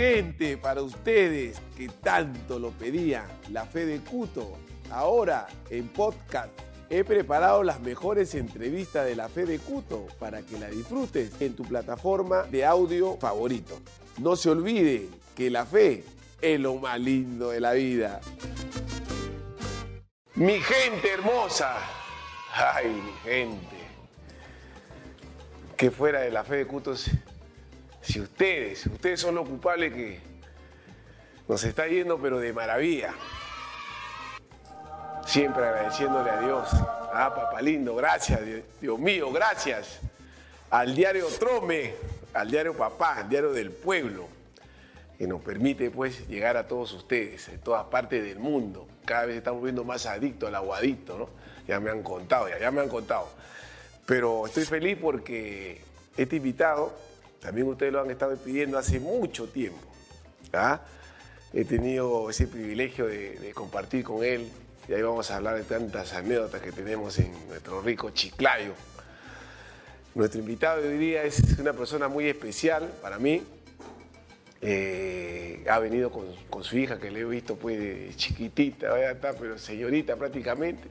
gente, para ustedes que tanto lo pedían, la fe de Cuto, ahora en podcast. He preparado las mejores entrevistas de la fe de Cuto para que la disfrutes en tu plataforma de audio favorito. No se olvide que la fe es lo más lindo de la vida. Mi gente hermosa. Ay, mi gente. Que fuera de la fe de Cuto, si- ustedes, ustedes son los culpables que nos está yendo, pero de maravilla. Siempre agradeciéndole a Dios. Ah, papá lindo, gracias, Dios- mío, gracias. Al diario Trome, al diario Papá, al diario del pueblo, que nos permite pues llegar a todos ustedes, en todas partes del mundo. Cada vez estamos viendo más adictos al aguadito, ¿no? Ya me han contado, ya, ya me han contado. Pero estoy feliz porque este invitado, también ustedes lo han estado pidiendo hace mucho tiempo. ¿ah? He tenido ese privilegio de, compartir con él y ahí vamos a hablar de tantas anécdotas que tenemos en nuestro rico Chiclayo. Nuestro invitado de hoy día es una persona muy especial para mí. Eh, ha venido con, su hija que le he visto pues chiquitita, ya está, pero señorita prácticamente.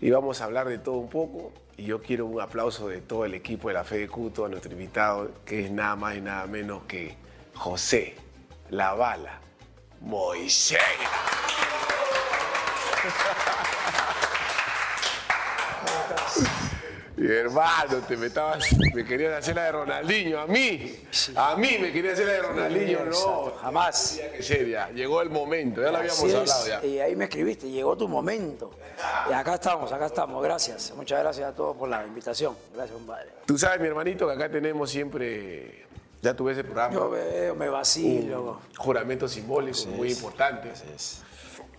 Y vamos a hablar de todo un poco. Y yo quiero un aplauso de todo el equipo de la Fe de Cuto a nuestro invitado, que es nada más y nada menos que José La Bala Moisés. Mi hermano, te me estabas, me querían hacer la de Ronaldinho, a mí, a mí me querían hacer la de Ronaldinho, no, jamás. Tenía que ser ya, llegó el momento, ya lo habíamos Así es, hablado ya. Y ahí me escribiste, llegó tu momento. Y acá estamos, acá estamos. Gracias. Muchas gracias a todos por la invitación. Gracias, compadre. Tú sabes, mi hermanito, que acá tenemos siempre, ya tuve ese programa, Yo veo, me vacilo. juramentos simbólicos muy es. importantes. Es-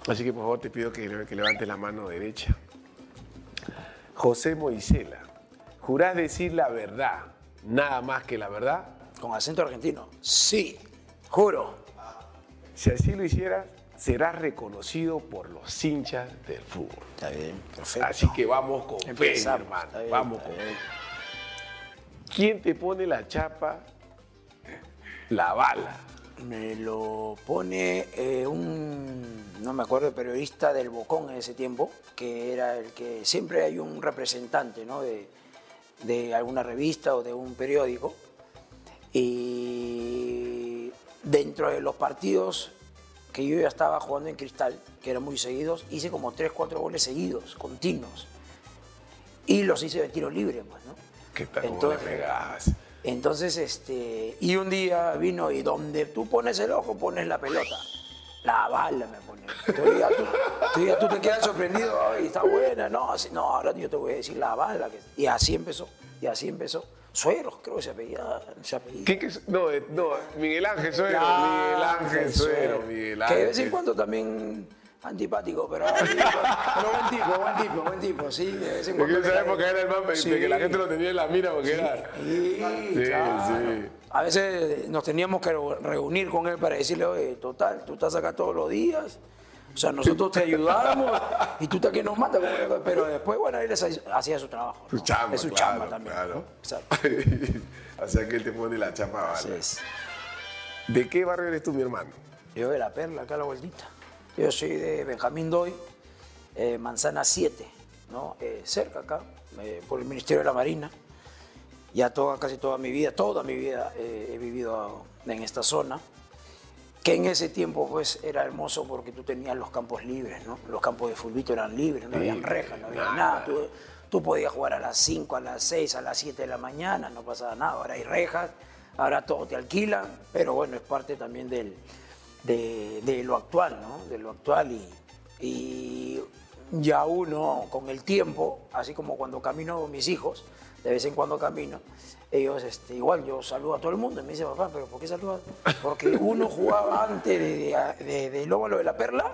Así que por favor te pido que, que levantes la mano derecha. José Moisela, ¿jurás decir la verdad, nada más que la verdad? Con acento argentino. Sí, juro. Si así lo hicieras, serás reconocido por los hinchas del fútbol. Está bien, perfecto. Así que vamos con fe, Empezamos, hermano. está bien, vamos con fe. ¿Quién te pone la chapa? La bala. Me lo pone eh, un, no me acuerdo, periodista del Bocón en ese tiempo, que era el que siempre hay un representante ¿no? de, de alguna revista o de un periódico. Y dentro de los partidos que yo ya estaba jugando en Cristal, que eran muy seguidos, hice como 3, 4 goles seguidos, continuos. Y los hice de tiro libre, pues, ¿no? ¿Qué Entonces, entonces, este, y un día vino y donde tú pones el ojo, pones la pelota. La bala me pone. Tú, te quedas sorprendido, ay, está buena, no, así- no, ahora yo te voy a decir la bala. que- Y así empezó, y así empezó. Sueros, creo que se apellida. ¿Qué, qué- no, eh, no, Miguel Ángel Suero, Miguel Ángel Suero, Miguel Ángel. Que de vez en cuando también antipático, pero, pero buen tipo, buen tipo, buen tipo, sí, de vez en Porque cuando. en esa época era el más, Sí. que la gente lo tenía en la mira porque era. Sí, Sí, claro. sí. A veces nos teníamos que reunir con él para decirle, oye, total, tú estás acá todos los días. O sea, nosotros te ayudamos y tú estás que nos mata. Pero después, bueno, él hacía su trabajo. Su chamba, Es su claro, chamba también. claro. ¿no? Exacto. o sea que él te pone la chapa bala. Así es. ¿De qué barrio eres tú, mi hermano? Yo de la perla, acá a la vueltita. Yo soy de Benjamín Doy, eh, Manzana 7, ¿no? Eh, cerca acá, eh, por el Ministerio de la Marina. Ya toda, casi toda mi vida, toda mi vida eh, he vivido en esta zona, que en ese tiempo pues era hermoso porque tú tenías los campos libres, ¿no? Los campos de fulbito eran libres, no había rejas, no había nada. Tú, tú podías jugar a las 5, a las 6, a las 7 de la mañana, no pasaba nada. Ahora hay rejas, ahora todo te alquilan, pero bueno, es parte también del, de, de lo actual, ¿no? De lo actual y, y ya uno con el tiempo, así como cuando camino con mis hijos, de vez en cuando camino, ellos, este, igual yo saludo a todo el mundo y me dice, papá, ¿pero por qué saludas? Porque uno jugaba antes de, de, de, del óvalo de la perla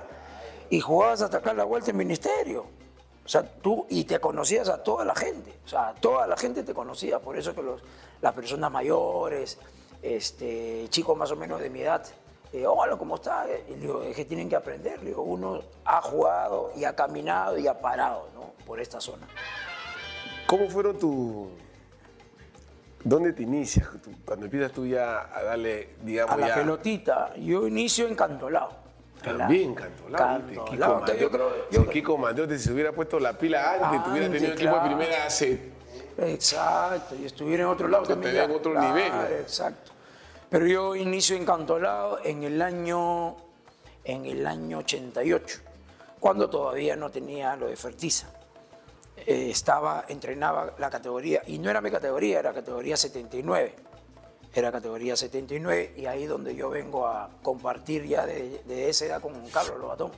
y jugabas hasta acá la vuelta en ministerio. O sea, tú y te conocías a toda la gente. O sea, toda la gente te conocía. Por eso que los, las personas mayores, este, chicos más o menos de mi edad, eh, hola, ¿cómo estás? Y digo, es que tienen que aprender. Digo, uno ha jugado y ha caminado y ha parado ¿no? por esta zona. ¿Cómo fueron tu, ¿Dónde te inicias? Cuando empiezas tú ya a darle, digamos, A la ya... pelotita, yo inicio en Cantolao. También Cantolao, ¿viste? Kiko Cantolao. Entonces, yo creo, Mandiote- yo si Kiko Mandiote se hubiera puesto la pila antes, Antes, tuviera tenido equipo de claro. primera hace... Exacto, y estuviera en otro lado también. tenía ya. otro Claro, nivel, ¿no? Exacto. Pero yo inicio en Cantolao en el año en el año 88, cuando todavía no tenía lo de Fertiza. Eh, estaba, entrenaba la categoría, y no era mi categoría, era categoría 79. Era categoría 79, y ahí donde yo vengo a compartir ya de, de esa edad con Carlos Lobatón.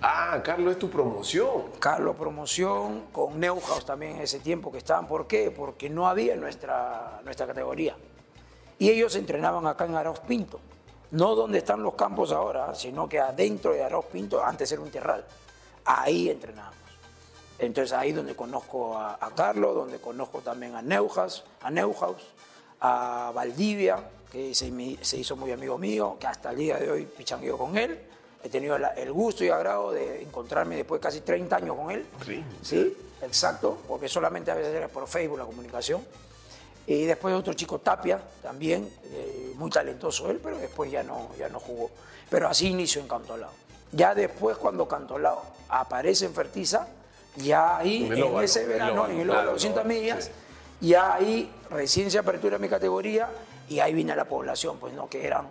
Ah, Carlos, es tu promoción. Carlos Promoción, con Neuhaus también en ese tiempo que estaban. ¿Por qué? Porque no había en nuestra, nuestra categoría. Y ellos entrenaban acá en Arauz Pinto. No donde están los campos ahora, sino que adentro de Arauz Pinto, antes era un terral. Ahí entrenábamos. Entonces ahí donde conozco a, a Carlos, donde conozco también a Neuhaus, a Neuhaus, a Valdivia, que se, hizo muy amigo mío, que hasta el día de hoy pichangueo con él. He tenido la- el gusto y agrado de encontrarme después de casi 30 años con él. Sí. Sí, exacto, porque solamente a veces era por Facebook la comunicación. Y después otro chico Tapia, también, eh, muy talentoso él, pero después ya no, ya no jugó. Pero así inició en Cantolao. Ya después, cuando Cantolao aparece en Fertiza, ya ahí, En óvalo, ese en verano, en el óvalo claro, 200 óvalo, millas, sí. ya ahí recién se apertura mi categoría y ahí vine a la población, pues no, que eran,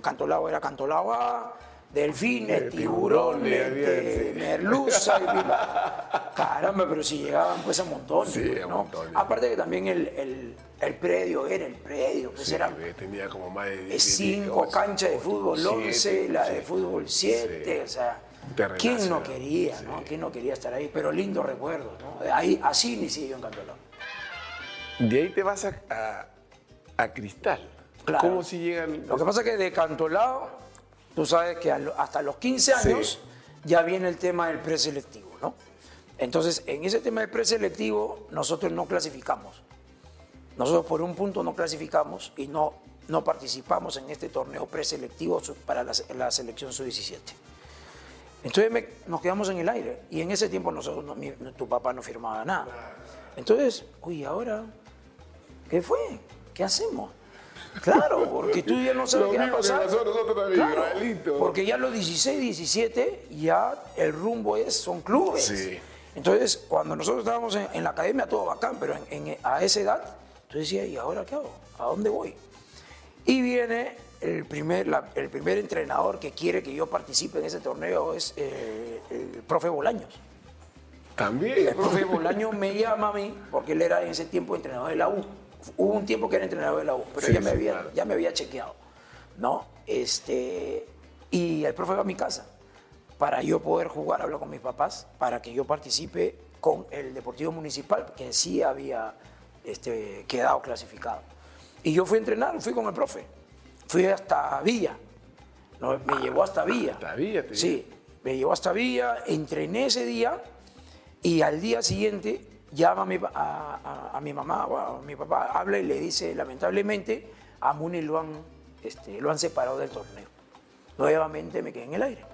Cantolao era Cantolao A, delfines, De tiburones, tiburones, de sí. merluza, y caramba, pero si llegaban pues a montones, Sí, pues, a ¿no? montones. Aparte que también el, el- el predio era el predio, pues Sí, era tenía como más de... cinco canchas de fútbol siete, 11, la de fútbol 7, Sí. o sea, ¿quién no quería, no? ¿Quién no quería estar ahí? Pero lindo recuerdo, ¿no? Ahí, así inicié yo en Cantolao. De ahí te vas a, a, a Cristal. Claro. ¿Cómo si llegan...? Lo que pasa es que de Cantolao, tú sabes que hasta los 15 Sí. años ya viene el tema del preselectivo, ¿no? Entonces, en ese tema del preselectivo, nosotros no clasificamos. Nosotros por un punto no clasificamos y no, no participamos en este torneo preselectivo para la selección sub-17. Entonces me- nos quedamos en el aire y en ese tiempo nosotros, no- mi- tu papá no firmaba nada. Entonces, uy, ahora, ¿qué fue? ¿Qué hacemos? Claro, porque tú ya no sabes Lo qué va a pasar. igualito. Porque ya los 16, 17, ya el rumbo es, son clubes. Sí. Entonces, cuando nosotros estábamos en, en la academia, todo bacán, pero en- en- a esa edad, tú decías, ¿y ahora qué hago? ¿A dónde voy? Y viene el primer, la- el primer entrenador que quiere que yo participe en ese torneo, es eh, el profe Bolaños. También. El profe Bolaño me llama a mí, porque él era en ese tiempo entrenador de la U. Hubo un tiempo que era entrenador de la U, pero Sí, ya, me había, claro. ya me había chequeado. ¿no? Este, y el profe va a mi casa para yo poder jugar, hablo con mis papás, para que yo participe con el Deportivo Municipal, que sí había este, quedado clasificado. Y yo fui a entrenar, fui con el profe. Fui hasta Villa. No, me llevó hasta Villa. hasta Villa te Sí, me llevó hasta Villa, entrené ese día y al día siguiente llama a mi, pa- a, a- a mi mamá o a mi papá, habla y le dice, lamentablemente, a Muni lo han, este, lo han separado del torneo. Nuevamente me quedé en el aire.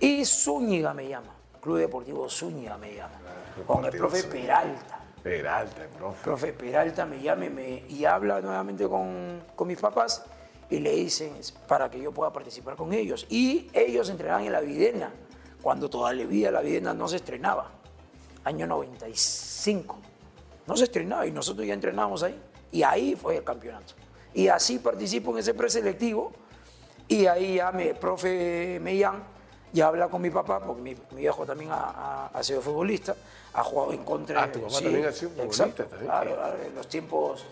Y Zúñiga me llama, Club Deportivo Zúñiga me llama, con el profe Zúñiga. Peralta. Peralta, profe. Profe Peralta me llama y, me- y habla nuevamente con, con mis papás y le dicen para que yo pueda participar con ellos. Y ellos entrenaban en la Videna, cuando todavía la Videna no se estrenaba, año 95. No se estrenaba y nosotros ya entrenábamos ahí. Y ahí fue el campeonato. Y así participo en ese preselectivo y ahí ya me, profe Mellán ya habla con mi papá, porque mi, mi viejo también ha, ha- ha sido futbolista, ha jugado en contra Ah, tu papá también ha sido futbolista exacto, también. Claro, claro, en los tiempos,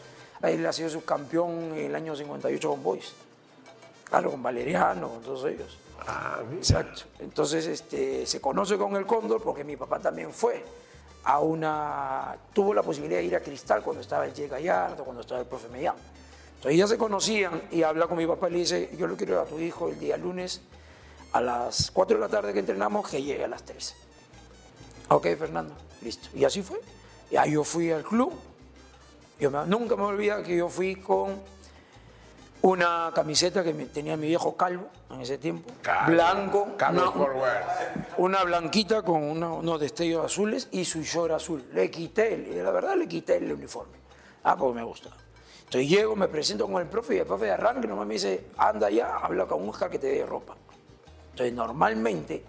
él ha sido subcampeón el año 58 con Boys. Claro, con Valeriano, con todos ellos. Ah, mira. Exacto. Entonces este, se conoce con el Cóndor porque mi papá también fue a una. tuvo la posibilidad de ir a Cristal cuando estaba el Che Gallardo, cuando estaba el profe Mellán. Entonces ya se conocían y habla con mi papá y le dice: Yo le quiero a tu hijo el día lunes a las 4 de la tarde que entrenamos que llegue a las 3. Ok, Fernando, listo. Y así fue. Ya yo fui al club. Yo me- nunca me olvido que yo fui con una camiseta que me- tenía mi viejo calvo en ese tiempo, Calvo, blanco, Carlos una, una blanquita con una- unos destellos azules y su short azul. Le quité, el- la verdad le quité el uniforme. Ah, porque me gusta. Entonces llego, me presento con el profe y el profe de arranque nomás me dice, anda ya, habla con Oscar que te dé ropa. Entonces normalmente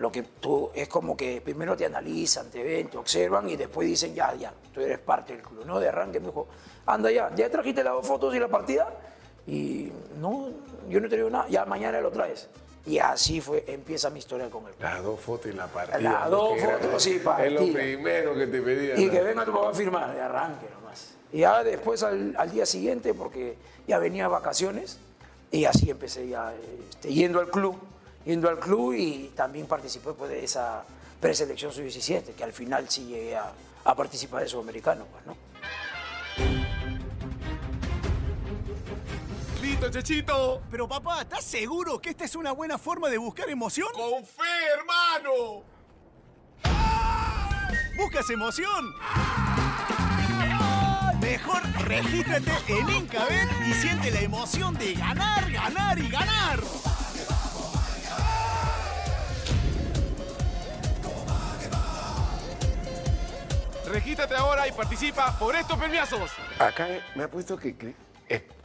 lo que tú es como que primero te analizan, te ven, te observan y después dicen, ya, ya, tú eres parte del club. No, de arranque me dijo, anda ya, ya trajiste las dos fotos y la partida. Y no, yo no te digo nada, ya mañana lo traes. Y así fue, empieza mi historia con el club. Las dos fotos y la partida. Las dos fotos, sí, partida. Es lo primero que te pedía. Y que venga tu papá a firmar, de arranque nomás. Y ya después al, al día siguiente, porque ya venía vacaciones, y así empecé ya este, yendo al club, yendo al club y también participé pues, de esa preselección sub-17, que al final sí llegué a, a participar de Sudamericano, pues, ¿no? Listo, Chechito. Pero papá, ¿estás seguro que esta es una buena forma de buscar emoción? ¡Con fe, hermano! ¿Buscas emoción? Mejor regístrate en Incabet y siente la emoción de ganar, ganar y ganar. Regístrate ahora y participa por estos premiazos. Acá me ha puesto que.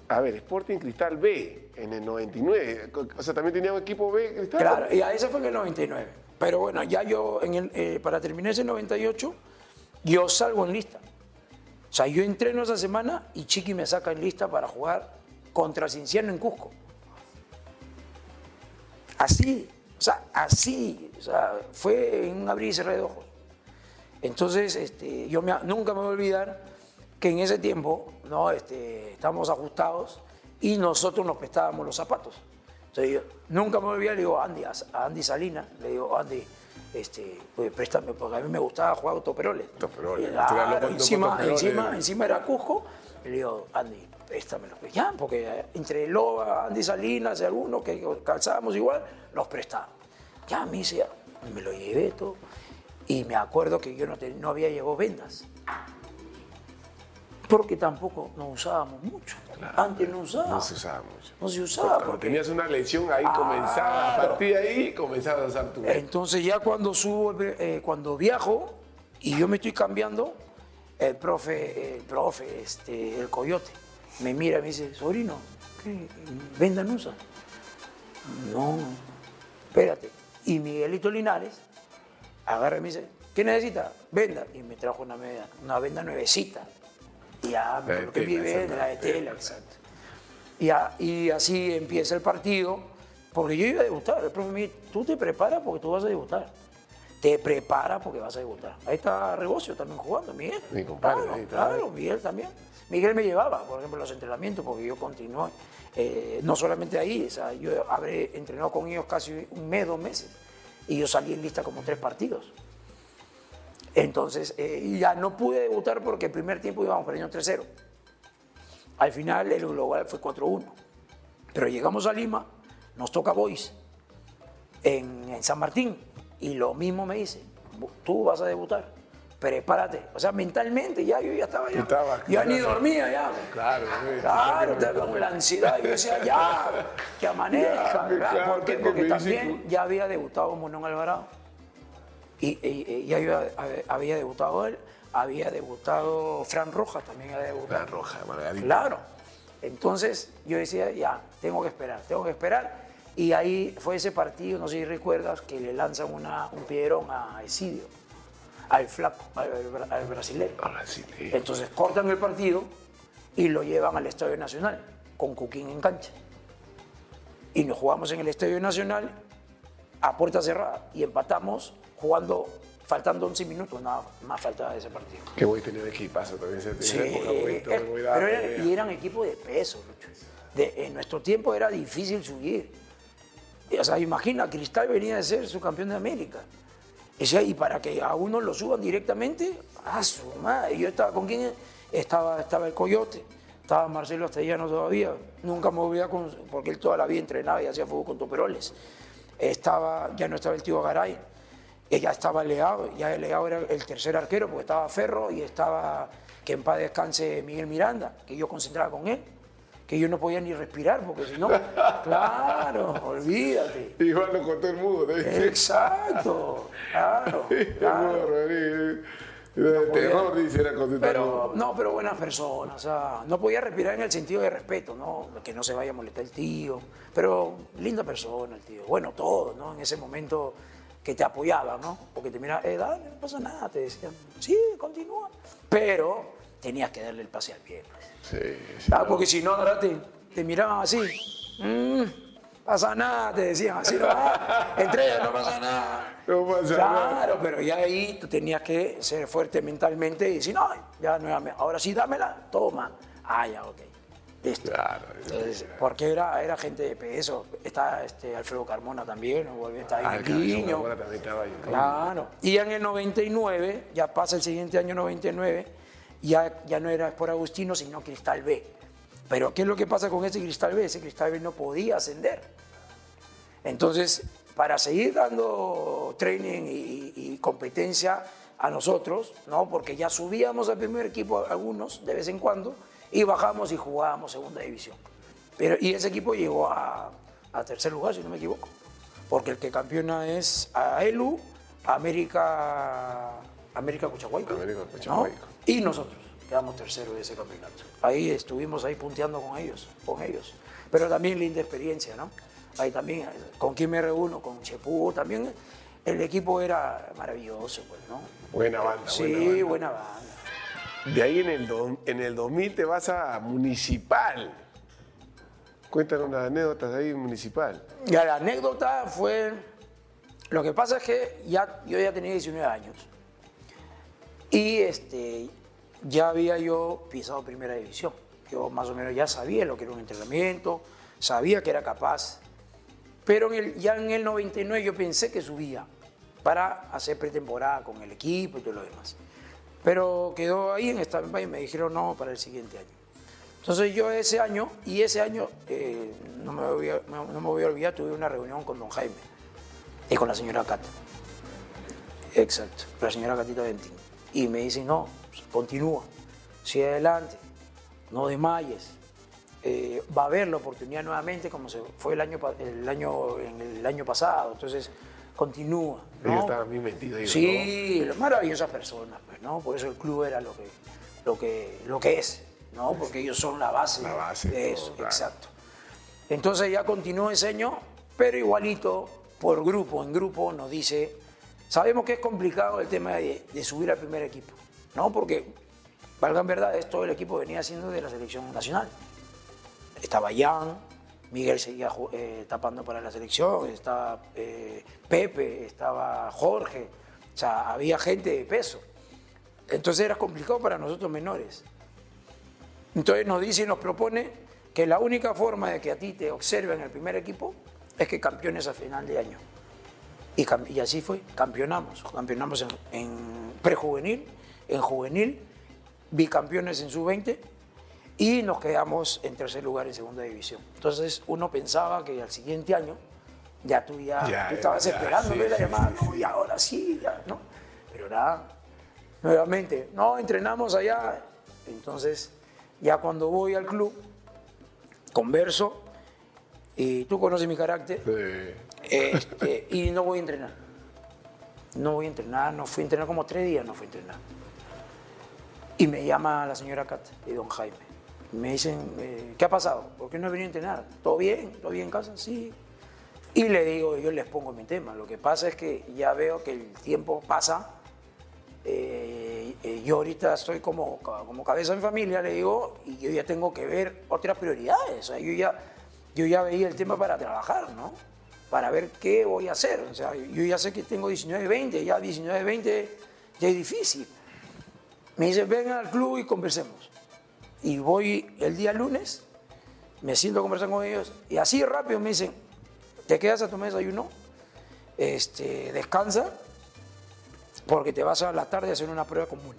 A ver, Sporting Cristal B en el 99. O sea, también tenía un equipo B Cristal. Claro, y a ese fue en el 99. Pero bueno, ya yo, en el, eh, para terminar ese 98, yo salgo en lista. O sea, yo entreno esa semana y Chiqui me saca en lista para jugar contra Cinciano en Cusco. Así, o sea, así, o sea, fue en un abrir y cerrar de ojos. Entonces, este, yo me- nunca me voy a olvidar que en ese tiempo ¿no? este, estábamos ajustados y nosotros nos prestábamos los zapatos. Entonces, yo nunca me voy a olvidar, le digo Andy, a Andy Salina, le digo, Andy, este, pues, préstame, porque a mí me gustaba jugar loco- claro, loco encima, encima, encima era Cusco, y le digo, Andy, préstamelo. Pues ya, porque eh, entre Loba, Andy Salinas y algunos que calzábamos igual, los prestaba. Ya me dice, me lo llevé todo. Y me acuerdo que yo no, no había llevado vendas. Porque tampoco nos usábamos mucho. Antes no usábamos. No se usaba mucho. No se usaba. Cuando porque- tenías una lesión, ahí comenzaba. A partir de ahí comenzabas a usar tu. Entonces ya cuando subo, eh, cuando viajo y yo me estoy cambiando, el profe, el profe, este, el coyote, me mira y me dice, sobrino, ¿qué? ¿Venda no usa? No, espérate. Y Miguelito Linares agarra y me dice, ¿qué necesita? Venda. Y me trajo una, media- una venda nuevecita. Y ya, porque tela, mi venda, la de tela, exacto. Y, a- y así empieza el partido, porque yo iba a debutar. El profe me dice, tú te preparas porque tú vas a debutar. Te preparas porque vas a debutar. Ahí está Rebocio también jugando, Miguel. Mi compadre, Claro, ahí claro, Miguel también. Miguel me llevaba, por ejemplo, los entrenamientos, porque yo continué. eh, no solamente ahí, o sea, yo habré entrenado con ellos casi un mes, dos meses. Y yo salí en lista como tres partidos. Entonces, eh, ya no pude debutar porque el primer tiempo íbamos perdiendo 3-0. Al final el global fue 4-1. Pero llegamos a Lima, nos toca Boys en, en San Martín. Y lo mismo me dice, "Bu- tú vas a debutar, prepárate. O sea, mentalmente ya yo ya estaba ya. Estaba, ya ni dormía ya. Claro, güey. Claro, estaba con la ansiedad. Yo decía, ya, que amanezca. Ya, ¿verdad? claro, ¿Por qué? Porque también tú. ya había debutado Monón Alvarado. Y, y- y ya había, había debutado él, había debutado Fran Rojas, también había debutado. La roja, Margarita. Claro. Entonces yo decía, ya, tengo que esperar, tengo que esperar. Y ahí fue ese partido, no sé si recuerdas, que le lanzan una, un piedrón a Esidio, al flaco, al, al- al brasileño. Entonces cortan el partido y lo llevan al Estadio Nacional, con Cuquín en cancha. Y nos jugamos en el Estadio Nacional a puerta cerrada y empatamos jugando, faltando 11 minutos, nada más faltaba de ese partido. Que voy a tener equipazo también. esa- Sí, época, todo eh, pero eran, güey. y eran equipos de peso, Lucho. De- en nuestro tiempo era difícil subir. O sea, imagina, Cristal venía de ser su campeón de América. Y para que a uno lo suban directamente, a su madre. Yo estaba con quién estaba, estaba el Coyote, estaba Marcelo Castellano todavía. Nunca me olvidé con, porque él toda la vida entrenaba y hacía fútbol con Toperoles. Estaba, ya no estaba el tío Garay, eh, ya estaba Leao, ya Leao era el tercer arquero porque estaba Ferro y estaba, que en paz descanse Miguel Miranda, que yo concentraba con él, que yo no podía ni respirar porque si no, claro, olvídate. Igual lo contó el mudo. ¿no? Exacto, claro, El claro. podía- terror, dice, con Pero, no, pero buenas personas, o sea, no podía respirar en el sentido de respeto, ¿no? Que no se vaya a molestar el tío, pero linda persona el tío, bueno, todo, ¿no? En ese momento que te apoyaba, ¿no? Porque te miraba, eh, dale, no pasa nada, te decían, sí, continúa, pero tenías que darle el pase al pie. Sí, sí. Ah, porque si no, ahora te, te miraban así. "Mm, pasa nada, te decían así, no, entre no pasa nada. No pasa nada. Claro, pero ya ahí tú tenías que ser fuerte mentalmente y decir, no, ya nuevamente, ahora sí dámela, toma. Ah, ya, ok. Listo. Claro. Entonces, porque era, era gente de peso. Está este, Alfredo Carmona también, ¿no? Volvió, está Ah, ahí Niño. Carmona también estaba ahí. Claro. Y en el 99, ya pasa el siguiente año 99, ya, ya no era por Agustino, sino Cristal B. Pero ¿qué es lo que pasa con ese Cristal B? Ese Cristal B no podía ascender. Entonces, para seguir dando training y, y competencia a nosotros, ¿no? porque ya subíamos al primer equipo algunos de vez en cuando y bajamos y jugábamos segunda división. Pero, y ese equipo llegó a, a tercer lugar, si no me equivoco, porque el que campeona es a ELU, América, América Cuchahuayco, América ¿no? Y nosotros quedamos tercero de ese campeonato. Ahí estuvimos ahí punteando con ellos, con ellos. Pero también linda experiencia, ¿no? Ahí también, ¿con quién me reúno? Con Chepú, también el equipo era maravilloso, pues, ¿no? Buena banda, Sí, buena banda. buena banda. De ahí en el, do- en el 2000 te vas a Municipal. Cuéntanos unas anécdotas de ahí en Municipal. Ya la anécdota fue, lo que pasa es que ya, yo ya tenía 19 años y este, ya había yo pisado primera división. Yo más o menos ya sabía lo que era un entrenamiento, sabía que era capaz, pero en el- ya en el 99 yo pensé que subía para hacer pretemporada con el equipo y todo lo demás. Pero quedó ahí en stand y me dijeron no para el siguiente año. Entonces yo ese año, y ese año, eh, no, me voy a, no me voy a olvidar, tuve una reunión con don Jaime y con la señora Cata. Exacto, la señora Catita Ventín. Y me dicen, no, pues, continúa, sigue adelante, no desmayes. Eh, va a haber la oportunidad nuevamente como se fue el año, el año, en el año pasado. Entonces, continúa. Ellos ¿no? estaban bien metidos Sí, maravillosas personas, pues, ¿no? Por eso el club era lo que, lo que, lo que es, ¿no? Porque ellos son la base, La base de todo, eso, claro. exacto. Entonces ya continuó ese año, pero igualito, por grupo, en grupo, nos dice, sabemos que es complicado el tema de, de subir al primer equipo, ¿no? Porque, valgan verdades, todo el equipo venía siendo de la selección nacional. Estaba Jan, Miguel seguía eh, tapando para la selección, estaba eh, Pepe, estaba Jorge, o sea, había gente de peso. Entonces era complicado para nosotros menores. Entonces nos dice y nos propone que la única forma de que a ti te observen en el primer equipo es que campeones a final de año. Y, así fue, campeonamos. Campeonamos en, en prejuvenil, en juvenil, bicampeones en sub-20 y nos quedamos en tercer lugar en segunda división. Entonces uno pensaba que al siguiente año ya tú ya, Ya, tú estabas ya, esperando sí, ver la llamada, sí, no, y ahora sí, ya, ¿no? Pero nada, nuevamente, no, entrenamos allá. Entonces, ya cuando voy al club, converso, y tú conoces mi carácter, Sí. Este, y no voy a entrenar. No voy a entrenar, no fui a entrenar como tres días, no fui a entrenar. Y me llama la señora Cat y don Jaime. Me dicen, eh, ¿qué ha pasado? ¿Por qué no he venido a entrenar? ¿Todo bien? ¿Todo bien en casa? Sí. Y le digo, yo les pongo mi tema. Lo que pasa es que ya veo que el tiempo pasa. eh, eh, yo ahorita estoy como, como cabeza en familia, le digo, y yo ya tengo que ver otras prioridades. Yo ya, yo ya veía el tema para trabajar, ¿no? Para ver qué voy a hacer. O sea, yo ya sé que tengo 19, 20, ya 19, 20 ya es difícil. Me dice, vengan al club y conversemos. Y voy el día lunes, me siento a conversar con ellos y así rápido me dicen, te quedas a tomar desayuno, este, descansa, porque te vas a la tarde a hacer una prueba común.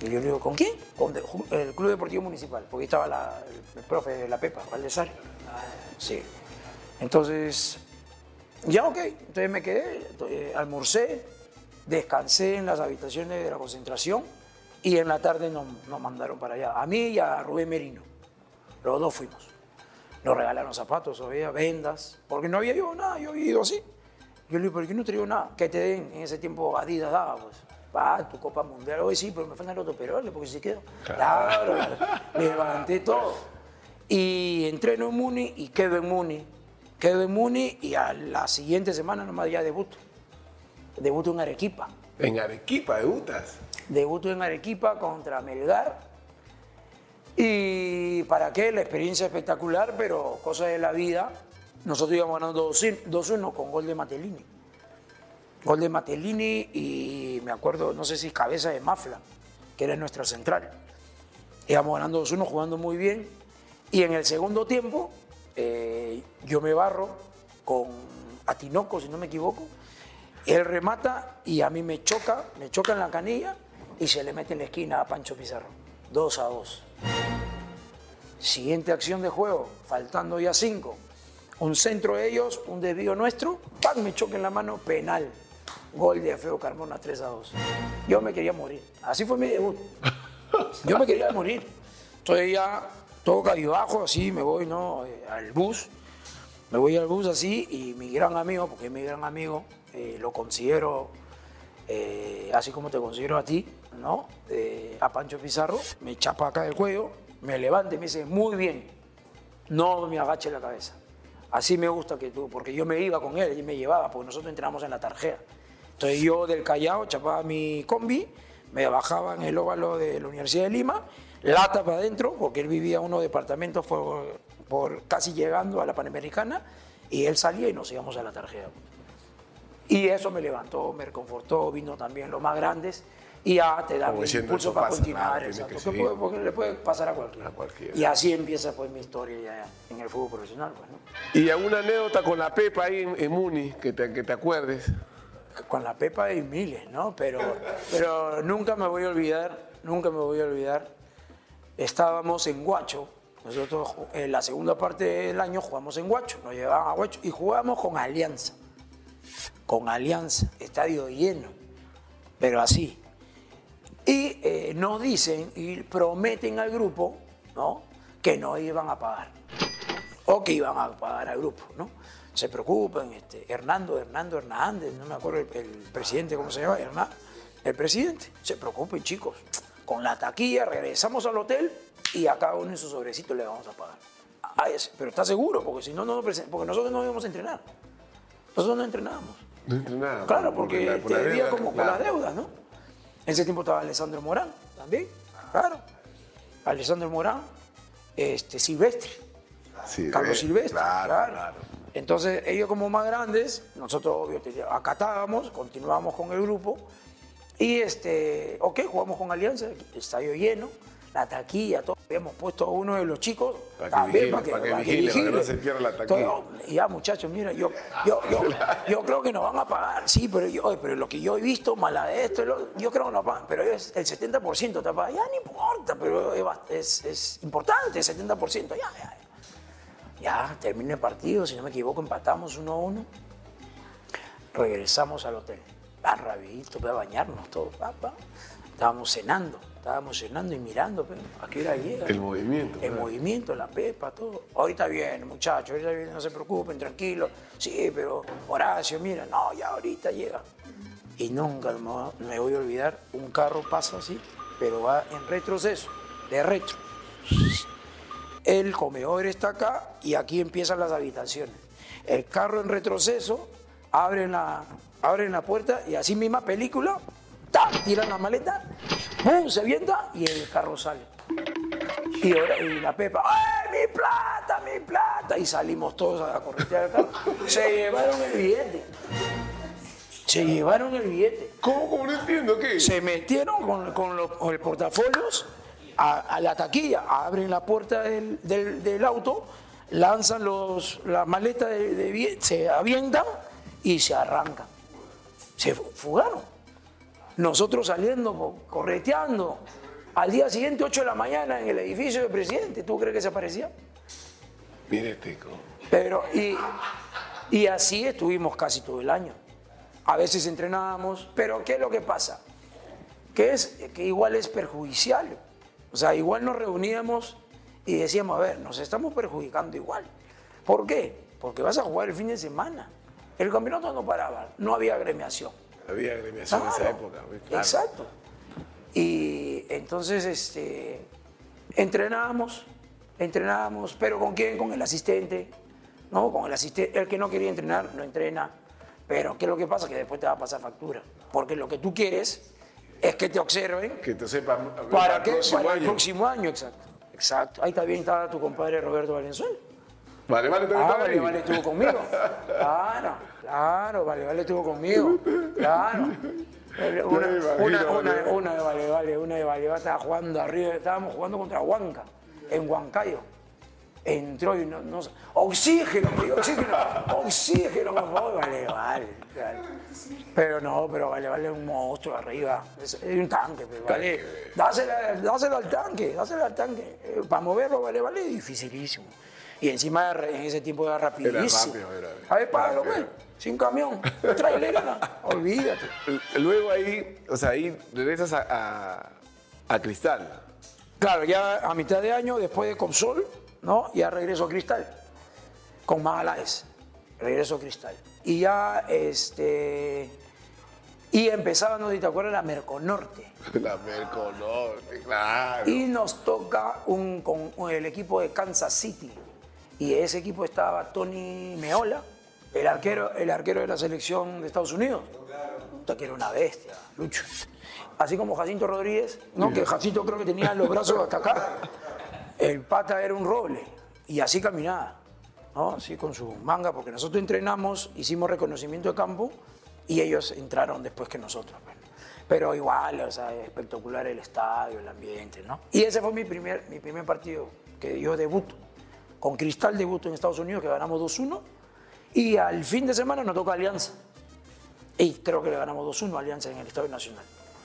Y yo le digo, ¿con quién? Con el Club Deportivo Municipal, porque estaba la- el, profe de la Pepa, Valdesari. Sí. Entonces, ya ok, entonces me quedé, eh, almorcé, descansé en las habitaciones de la concentración y en la tarde nos, nos mandaron para allá, a mí y a Rubén Merino. Los dos fuimos. Nos regalaron zapatos, había vendas, porque no había yo nada, yo había ido así. Yo le digo, ¿por qué no traigo nada? Que te den, en ese tiempo Adidas daba, pues. pa, tu Copa Mundial. Hoy sí, pero me faltan los peroles porque si quedo. Claro, levanté todo. Y entreno en Muni y quedo en Muni. Quedo en Muni y a la siguiente semana nomás ya debuto. Debuto en Arequipa. En Arequipa debutas. Debuto en Arequipa contra Melgar. Y para qué, la experiencia espectacular, pero cosa de la vida. Nosotros íbamos ganando 2-1 con gol de Matelini. Gol de Matelini y me acuerdo, no sé si cabeza de Mafla, que era nuestra central. Íbamos ganando 2-1, jugando muy bien. Y en el segundo tiempo, eh, yo me barro con Atinoco, si no me equivoco. Él remata y a mí me choca, me choca en la canilla y se le mete en la esquina a Pancho Pizarro. 2 a 2. Siguiente acción de juego, faltando ya 5. Un centro de ellos, un desvío nuestro, ¡pam! me choca en la mano, penal. Gol de Feo Carmona 3 a 2. Yo me quería morir. Así fue mi debut. Yo me quería morir. Entonces ya todo abajo, así me voy ¿no? Eh, al bus. Me voy al bus así y mi gran amigo, porque es mi gran amigo, eh, lo considero eh, así como te considero a ti, ¿no? a Pancho Pizarro, me chapa acá del cuello, me levanta y me dice, muy bien, no me agache la cabeza. Así me gusta que tú, porque yo me iba con él y me llevaba, porque nosotros entramos en la tarjeta. Entonces yo del Callao chapaba mi combi, me bajaba en el óvalo de la Universidad de Lima, lata para adentro, porque él vivía en unos departamentos por, por, casi llegando a la Panamericana, y él salía y nos íbamos a la tarjeta. Y eso me levantó, me reconfortó, vino también los más grandes, y ya te da un impulso para continuar. porque le puede pasar a cualquiera. Y así empieza pues mi historia ya en el fútbol profesional. Pues, ¿Y alguna anécdota con la Pepa ahí en, Muni que te, que te acuerdes? Con la Pepa hay miles, ¿no? Pero, pero nunca me voy a olvidar, nunca me voy a olvidar. Estábamos en Guacho, nosotros en la segunda parte del año jugamos en Guacho, nos llevaban a Guacho y jugamos con Alianza. Con Alianza, estadio lleno, pero así, y eh, nos dicen y prometen al grupo ¿no? que no iban a pagar o que iban a pagar al grupo. ¿no? Se preocupan, este, Hernando, Hernando Hernández, no me acuerdo el, presidente, ¿cómo se llama? El presidente, se preocupen chicos, con la taquilla regresamos al hotel y a cada uno en su sobrecito le vamos a pagar. Ah, pero está seguro, porque si no, no porque nosotros no íbamos a entrenar. Nosotros no entrenábamos. No entrenábamos. Claro, porque te debía como con las deudas, ¿no? En ese tiempo estaba Alessandro Morán también, claro. Alessandro Morán, este, Silvestre, Carlos Silvestre, claro, Entonces, ellos como más grandes, nosotros obvio, acatábamos, continuábamos con el grupo y, este, ok, jugamos con Alianza, estadio lleno, la taquilla, todo. Habíamos puesto a uno de los chicos para también para que, para que, para que, no se pierda la taquilla. y ya, muchachos, mira, yo, yo, yo, yo, creo que nos van a pagar, sí, pero, yo, pero lo que yo he visto, mala de esto, yo creo que nos pagan, pero es el 70% te pagan, ya no importa, pero es, es importante, el 70%, ya, ya. Ya, termina el partido, si no me equivoco, empatamos 1 a 1. Regresamos al hotel. Va rapidito, voy a bañarnos todos, papá. Estábamos cenando. Estábamos cenando y mirando, pero ¿a qué hora llega? El movimiento. El movimiento, la pepa, todo. Ahorita viene, muchachos, ahorita viene, no se preocupen, tranquilos. Sí, pero Horacio, mira, no, ya ahorita llega. Y nunca me voy a olvidar, un carro pasa así, pero va en retroceso, de retro. El comedor está acá y aquí empiezan las habitaciones. El carro en retroceso, abre la, abren la puerta y así misma película, tiran la maleta, ¡pum! se vienta y el carro sale. Y, la Pepa, ¡ay, mi plata, mi plata! Y salimos todos a corretear el carro. Se llevaron el billete. Se llevaron el billete. ¿Cómo? ¿Cómo no entiendo qué? Se metieron con, con, los, portafolios a, la taquilla, abren la puerta del, del, auto, lanzan los, la maleta de, de, se avientan y se arrancan. Se fugaron. Nosotros saliendo, correteando, al día siguiente, 8 de la mañana, en el edificio del presidente, ¿tú crees que se aparecía? Mire, Tico. Pero, y, y así estuvimos casi todo el año. A veces entrenábamos, pero ¿qué es lo que pasa? Que, es, que igual es perjudicial. O sea, igual nos reuníamos y decíamos, a ver, nos estamos perjudicando igual. ¿Por qué? Porque vas a jugar el fin de semana. El campeonato no paraba, no había agremiación. Había agremiación en esa Claro, época. claro. Exacto. Y entonces este, entrenábamos, entrenábamos, pero ¿con quién? Con el asistente, ¿no? Con el asistente. El que no quería entrenar, no entrena. Pero ¿qué es lo que pasa? Que después te va a pasar factura. Porque lo que tú quieres es que te observen Que te sepan para, el que, próximo para el próximo año, exacto. Exacto. Ahí también está tu compadre Roberto Valenzuela. Vale, vale, Ah, vale, vale, estuvo conmigo. Claro, claro, vale, vale, estuvo conmigo. Claro. Una, una, una, de Vale, vale, una de Vale, Vale, estaba jugando arriba, estábamos jugando contra Huanca, en Huancayo. Entró y no, no oxígeno, dijo, oxígeno, oxígeno, por favor, vale, vale, vale. Pero no, pero vale, vale, un monstruo arriba, es, es un tanque, pero vale, dásela- dáselo al tanque, dáselo al tanque. Eh, Para moverlo, vale, vale, dificilísimo. Y encima en ese tiempo era rapidísimo. rápido, era A ver, págalo, rápido. pues, sin camión, olvídate. Luego ahí, o sea, ahí regresas a, a, a Cristal. Claro, ya a mitad de año, después de Copsol, ¿no? Ya regreso a Cristal, con Magaláes, regreso a Cristal. Y ya, este, y empezaba, no sé si te acuerdas, la Merconorte. La Merconorte, claro. Y nos toca un, con el equipo de Kansas City. Y ese equipo estaba Tony Meola, el arquero, el arquero de la selección de Estados Unidos. Puta, que era una bestia, Lucho. Así como Jacinto Rodríguez, ¿no? que Jacinto creo que tenía los brazos hasta acá. El pata era un roble. Y así caminaba, ¿no? así con su manga, porque nosotros entrenamos, hicimos reconocimiento de campo y ellos entraron después que nosotros. pues. Pero igual, o sea, espectacular el estadio, el ambiente, ¿no? Y ese fue mi primer, mi primer partido que yo debuto. Con Cristal debuto en Estados Unidos, que ganamos 2-1. Y al fin de semana nos toca Alianza. Y creo que le ganamos 2-1 a Alianza en el Estadio Nacional.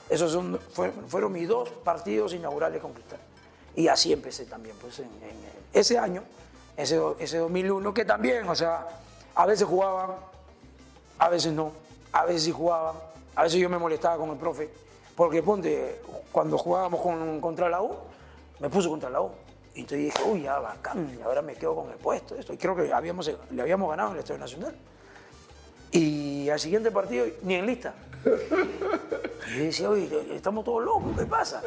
Esos son, fue- fueron mis dos partidos inaugurales con Cristal. Y así empecé también, pues en, ese año, ese, ese 2001, que también, o sea, a veces jugaban, a veces no, a veces sí jugaban, a veces yo me molestaba con el profe, porque ponte, cuando jugábamos con- contra la U, me puso contra la U. Y entonces dije, uy, ya bacán, y ahora me quedo con el puesto. Esto. Y creo que habíamos, le habíamos ganado en el Estadio Nacional. Y al siguiente partido, ni en lista. Y decía, oye, estamos todos locos, ¿qué pasa?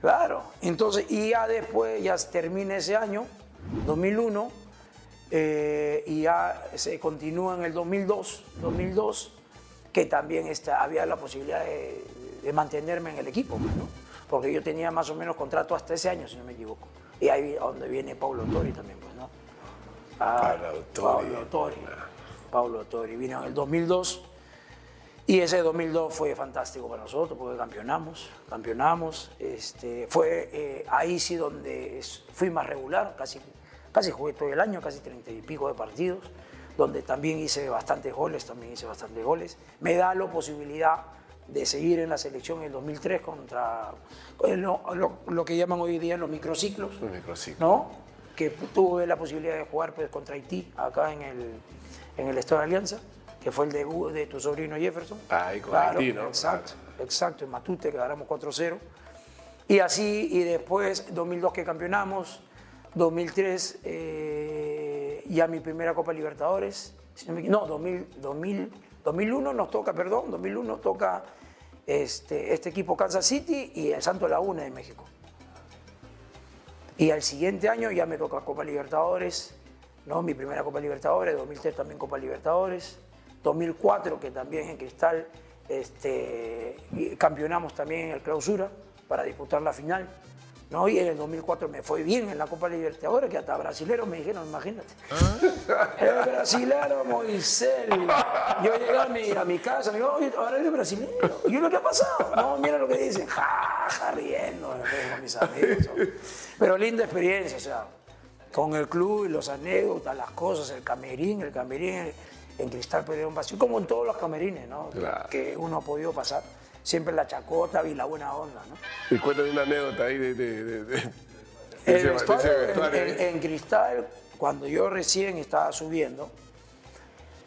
Claro. Entonces, y ya después, ya termina ese año, 2001, eh, y ya se continúa en el 2002, 2002 que también está, había la posibilidad de, mantenerme en el equipo, porque yo tenía más o menos contrato hasta ese año, si no me equivoco. Y ahí donde viene Paulo Tori también, pues, ¿no? Ah, Paulo Tori. Paulo Tori. Tori. Vino en el 2002 y ese 2002 fue fantástico para nosotros porque campeonamos, campeonamos. Este, fue eh, ahí sí donde fui más regular, casi, casi jugué todo el año, casi treinta y pico de partidos, donde también hice bastantes goles, también hice bastantes goles. Me da la posibilidad de seguir en la selección en el 2003 contra eh, lo, lo- lo que llaman hoy día los microciclos. Los microciclos. ¿no? Que tuve la posibilidad de jugar pues, contra Haití acá en el, en el Estado de Alianza, que fue el debut de tu sobrino Jefferson. Ahí con Haití, ¿no? Exacto, exacto, en Matute, que ganamos 4-0. Y así, y después, 2002 que campeonamos, 2003 eh, ya mi primera Copa Libertadores, no, me equi- no 2000, 2000, 2001 nos toca, perdón, 2001 toca este, este equipo Kansas City y el Santo Laguna de México. Y al siguiente año ya me toca Copa Libertadores, ¿no? mi primera Copa Libertadores, 2003 también Copa Libertadores, 2004 que también en Cristal este, campeonamos también en el clausura para disputar la final. ¿No? Y en el 2004 me fue bien en la Copa Libertadores, que hasta brasileros me dijeron, imagínate. El brasilero Moisés. Yo llegué a mi, a mi casa, me digo, oye, ahora eres brasileño. ¿Y lo que ha pasado? No, mira lo que dicen. Ja, ja, riendo con mis amigos. Pero linda experiencia, o sea, con el club y los anécdotas, las cosas, el camerín, el camerín en Cristal Pedro Vacío, como en todos los camerines, ¿no? Claro. Que uno ha podido pasar. Siempre la chacota y la buena onda, ¿no? Y cuéntame una anécdota ahí de, de, de- de- ese- de ese vestuario en- vestuario, en, ¿eh? en Cristal, cuando yo recién estaba subiendo,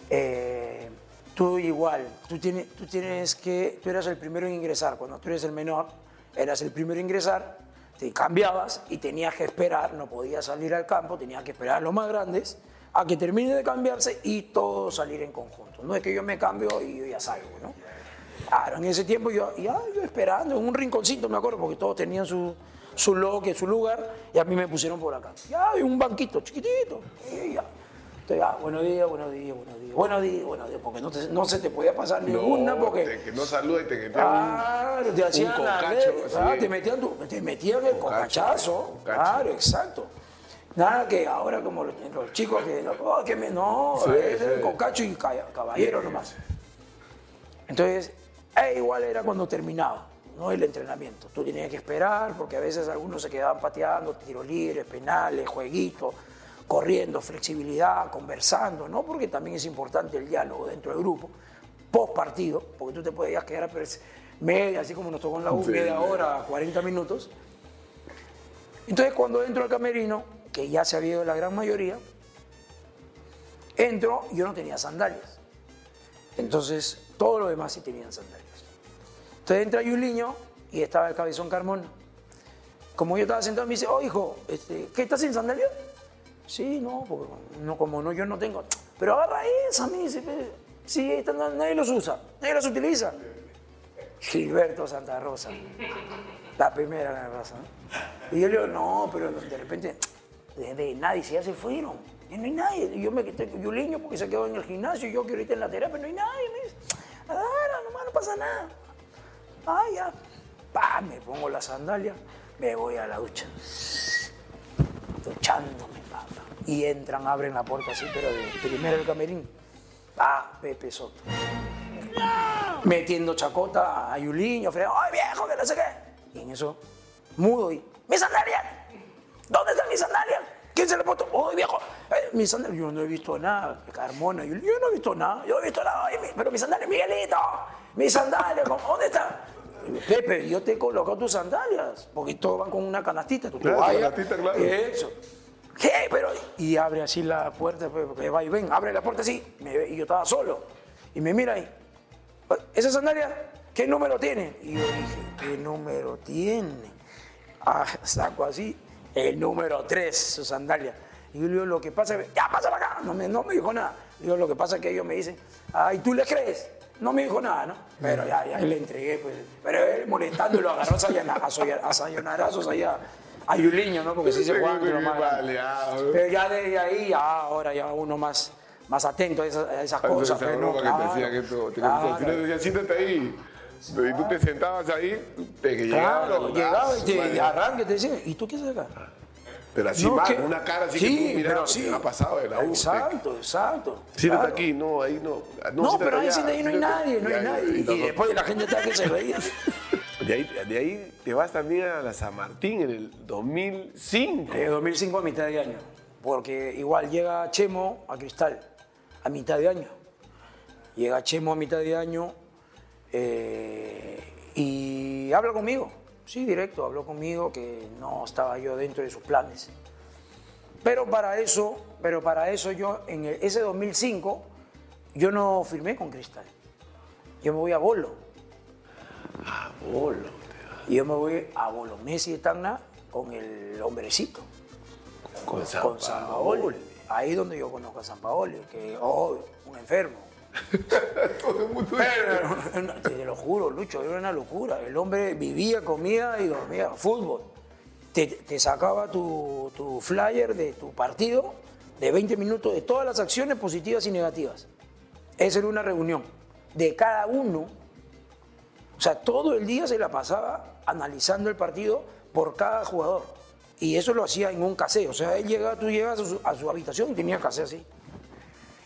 eh, tú igual, tú tienes, tú tienes que, tú eras el primero en ingresar, cuando tú eres el menor, eras el primero en ingresar, te cambiabas y tenías que esperar, no podías salir al campo, tenías que esperar a los más grandes a que termine de cambiarse y todos salir en conjunto. No es que yo me cambio y yo ya salgo, ¿no? Claro, en ese tiempo yo, ya, yo esperando, en un rinconcito, me acuerdo, porque todos tenían su, su loque, su lugar, y a mí me pusieron por acá. Ya, en un banquito chiquitito. Y ya. Entonces, ya, buenos días, buenos días, buenos días, buenos días, buenos días, porque no, te- no se te podía pasar ninguna, No, porque... te- que no saluda y te te Claro, te hacían la cocacho, ah, te metían, tu- te metían el cocachazo. Claro, exacto. Nada que ahora como los, los chicos que, oh, que me, no, Sí, es el cocacho y ca- caballero nomás. Entonces, eh, igual era cuando terminaba, ¿no? El entrenamiento. Tú tenías que esperar porque a veces algunos se quedaban pateando, tiros libres, penales, jueguitos, corriendo, flexibilidad, conversando, ¿no? Porque también es importante el diálogo dentro del grupo, post partido, porque tú te podías quedar pero es media, así como nos tocó en la U, Sí, media hora, 40 minutos. Entonces, cuando entro al camerino, que ya se había ido la gran mayoría, entro, yo no tenía sandalias. Entonces, todos los demás sí tenían sandalias. Entonces entra Yuliño y estaba el cabezón Carmona. Como yo estaba sentado, me dice, oh hijo, este, ¿qué estás sin sandalias? Sí, no, porque no, como no, yo no tengo. Pero agarra esa, me dice. "pe- Sí, esta nadie los usa, nadie los utiliza. Gilberto Santa Rosa. La primera Rosa. ¿no? Y yo le digo, no, pero de repente, de, nadie, si ya se fueron. Y no hay nadie. Yo me quedé con Yuliño porque se quedó en el gimnasio y yo que ahorita en la terapia, no hay nadie. Me dice, agarra, nomás no pasa nada. Ah, ya. Pa, me pongo la sandalia, me voy a la ducha. Duchándome, papá. Y entran, abren la puerta así, pero primero el camerín. Ah, Pepe Soto. Metiendo chacota a Yuliño, fregando, ¡ay viejo, que no sé qué! Y en eso, mudo y, ¡mis sandalias! ¿Dónde están mis sandalias? ¿Quién se le puesto? ¡ay viejo! Eh, mis sandalias, yo no he visto nada. Carmona, yo, yo no he visto nada, yo he visto nada. Ay, pero mis sandalias, Miguelito, mis sandalias, ¿cómo- ¿dónde están? Pepe, yo te he colocado tus sandalias, porque todos van con una canastita, tu Claro, toalla, canastita, claro. Eso. ¿Qué? Pero, y abre así la puerta, pues, porque va y ven, abre la puerta así, me ve- y yo estaba solo. Y me mira ahí, ¿esa sandalia qué número tiene? Y yo dije, ¿qué número tiene? Ah, saco así, el número 3, su sandalia. Y yo le digo, lo que pasa es que, ya, pásala acá, no me, no me dijo nada. Digo, lo que pasa es que ellos me dicen, ay, ¿tú le crees? No me dijo nada, ¿no? Pero ya, ya le entregué, pues. Pero él molestando lo agarró a sayonarazos allá a Yuliño, ¿no? Porque sí se grandes. Baleado. Pero ya desde ahí, ya ahora ya uno más, más atento a esas, a esas Entonces, cosas. esa pero no, que te hacían esto. Te claro. Te decían, siéntate ahí. Y tú te sentabas ahí, te que llegaba. Claro, la- llegaba y te y arranque, te decía, ¿y tú qué haces acá? Pero así No, más, que- con una cara así sí, que tú sí. ha pasado de la U. Exacto, exacto. Siéntate claro. aquí, no, ahí no. No, pero ahí allá, sí de ahí no hay nadie, no hay nadie. y después la gente está que se reía. De ahí, de ahí te vas también a la San Martín en el 2005. Eh, 2005 a mitad de año, porque igual llega Chemo a Cristal a mitad de año. Llega Chemo a mitad de año eh, y habla conmigo, sí, directo, habló conmigo que no estaba yo dentro de sus planes. Pero para eso, pero para eso yo en ese 2005 yo no firmé con Cristal. Yo me voy a Bolo. Ah, bolo. Y yo me voy a Bolo Messi Tacna con el hombrecito. Con San con San. Paoli. Ahí donde yo conozco a San Paoli, que oh, un enfermo. Todo el mundo te lo juro, Lucho, era una locura. El hombre vivía, comía y dormía fútbol. Te, te sacaba tu, tu flyer de tu partido de 20 minutos de todas las acciones positivas y negativas. Esa era una reunión de cada uno. O sea, todo el día se la pasaba analizando el partido por cada jugador. Y eso lo hacía en un casé. O sea, él llegaba, tú llegabas a su, a su habitación y tenía casé así.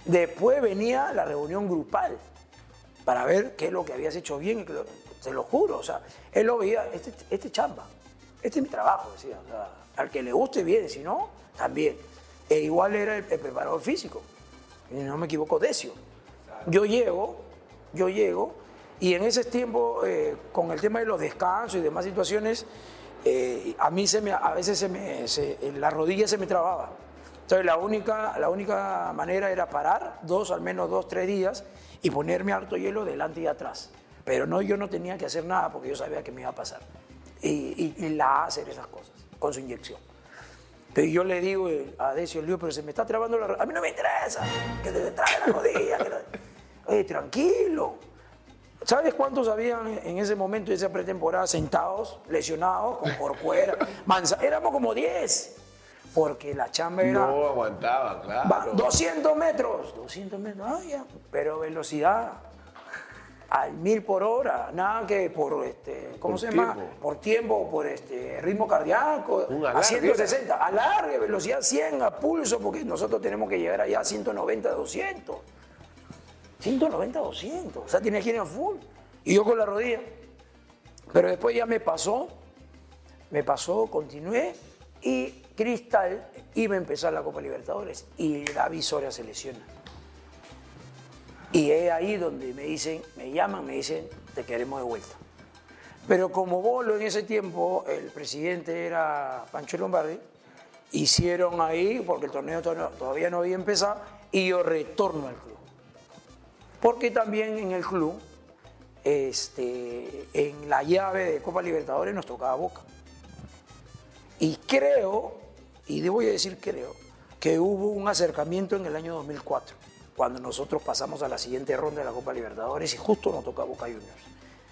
Después venía la reunión grupal para ver qué es lo que habías hecho bien. y lo- Te lo juro, o sea, él lo veía, este, este chamba, este es mi trabajo, decía. al que le guste bien, si no, también. E igual era el, preparador físico, y no me equivoco, Decio. Yo llego, yo llego, y en ese tiempo, eh, con el tema de los descansos y demás situaciones, eh, a mí se me, a veces se me, la rodilla se me trababa. Entonces la única, la única manera era parar, dos, al menos dos, tres días, y ponerme harto hielo delante y atrás. Pero no, yo no tenía que hacer nada porque yo sabía que me iba a pasar. Y, la hacer esas cosas, con su inyección. Pero yo le digo a Decio, pero se me está trabando la. A mí no me interesa que te trabe la rodilla. que no- Oye, tranquilo. ¿Sabes cuántos habían en ese momento, en esa pretemporada, sentados, lesionados, con porcuera? Manza? Éramos como 10. Porque la chamba era. No aguantaba, claro. Va, 200 metros, 200 metros, ah, ya, pero velocidad al mil por hora, nada que por este, ¿cómo Por se llama? Por tiempo, por este ritmo cardíaco, a alargue, 160, alargue, velocidad 100 a pulso, porque nosotros tenemos que llegar allá a 190, 200. 190, 200, o sea, tienes que ir a full. Y yo con la rodilla. Pero después ya me pasó, me pasó, continué y Cristal iba a empezar la Copa Libertadores y David Soria se lesiona. Y es ahí donde me dicen, me llaman, me dicen, te queremos de vuelta. Pero como Bolo en ese tiempo, el presidente era Pancho Lombardi, hicieron ahí, porque el torneo to- todavía no había empezado, y yo retorno al club. Porque también en el club, este, en la llave de Copa Libertadores nos tocaba Boca. Y creo, y debo decir creo, que hubo un acercamiento en el año 2004, cuando nosotros pasamos a la siguiente ronda de la Copa Libertadores y justo nos toca Boca Juniors.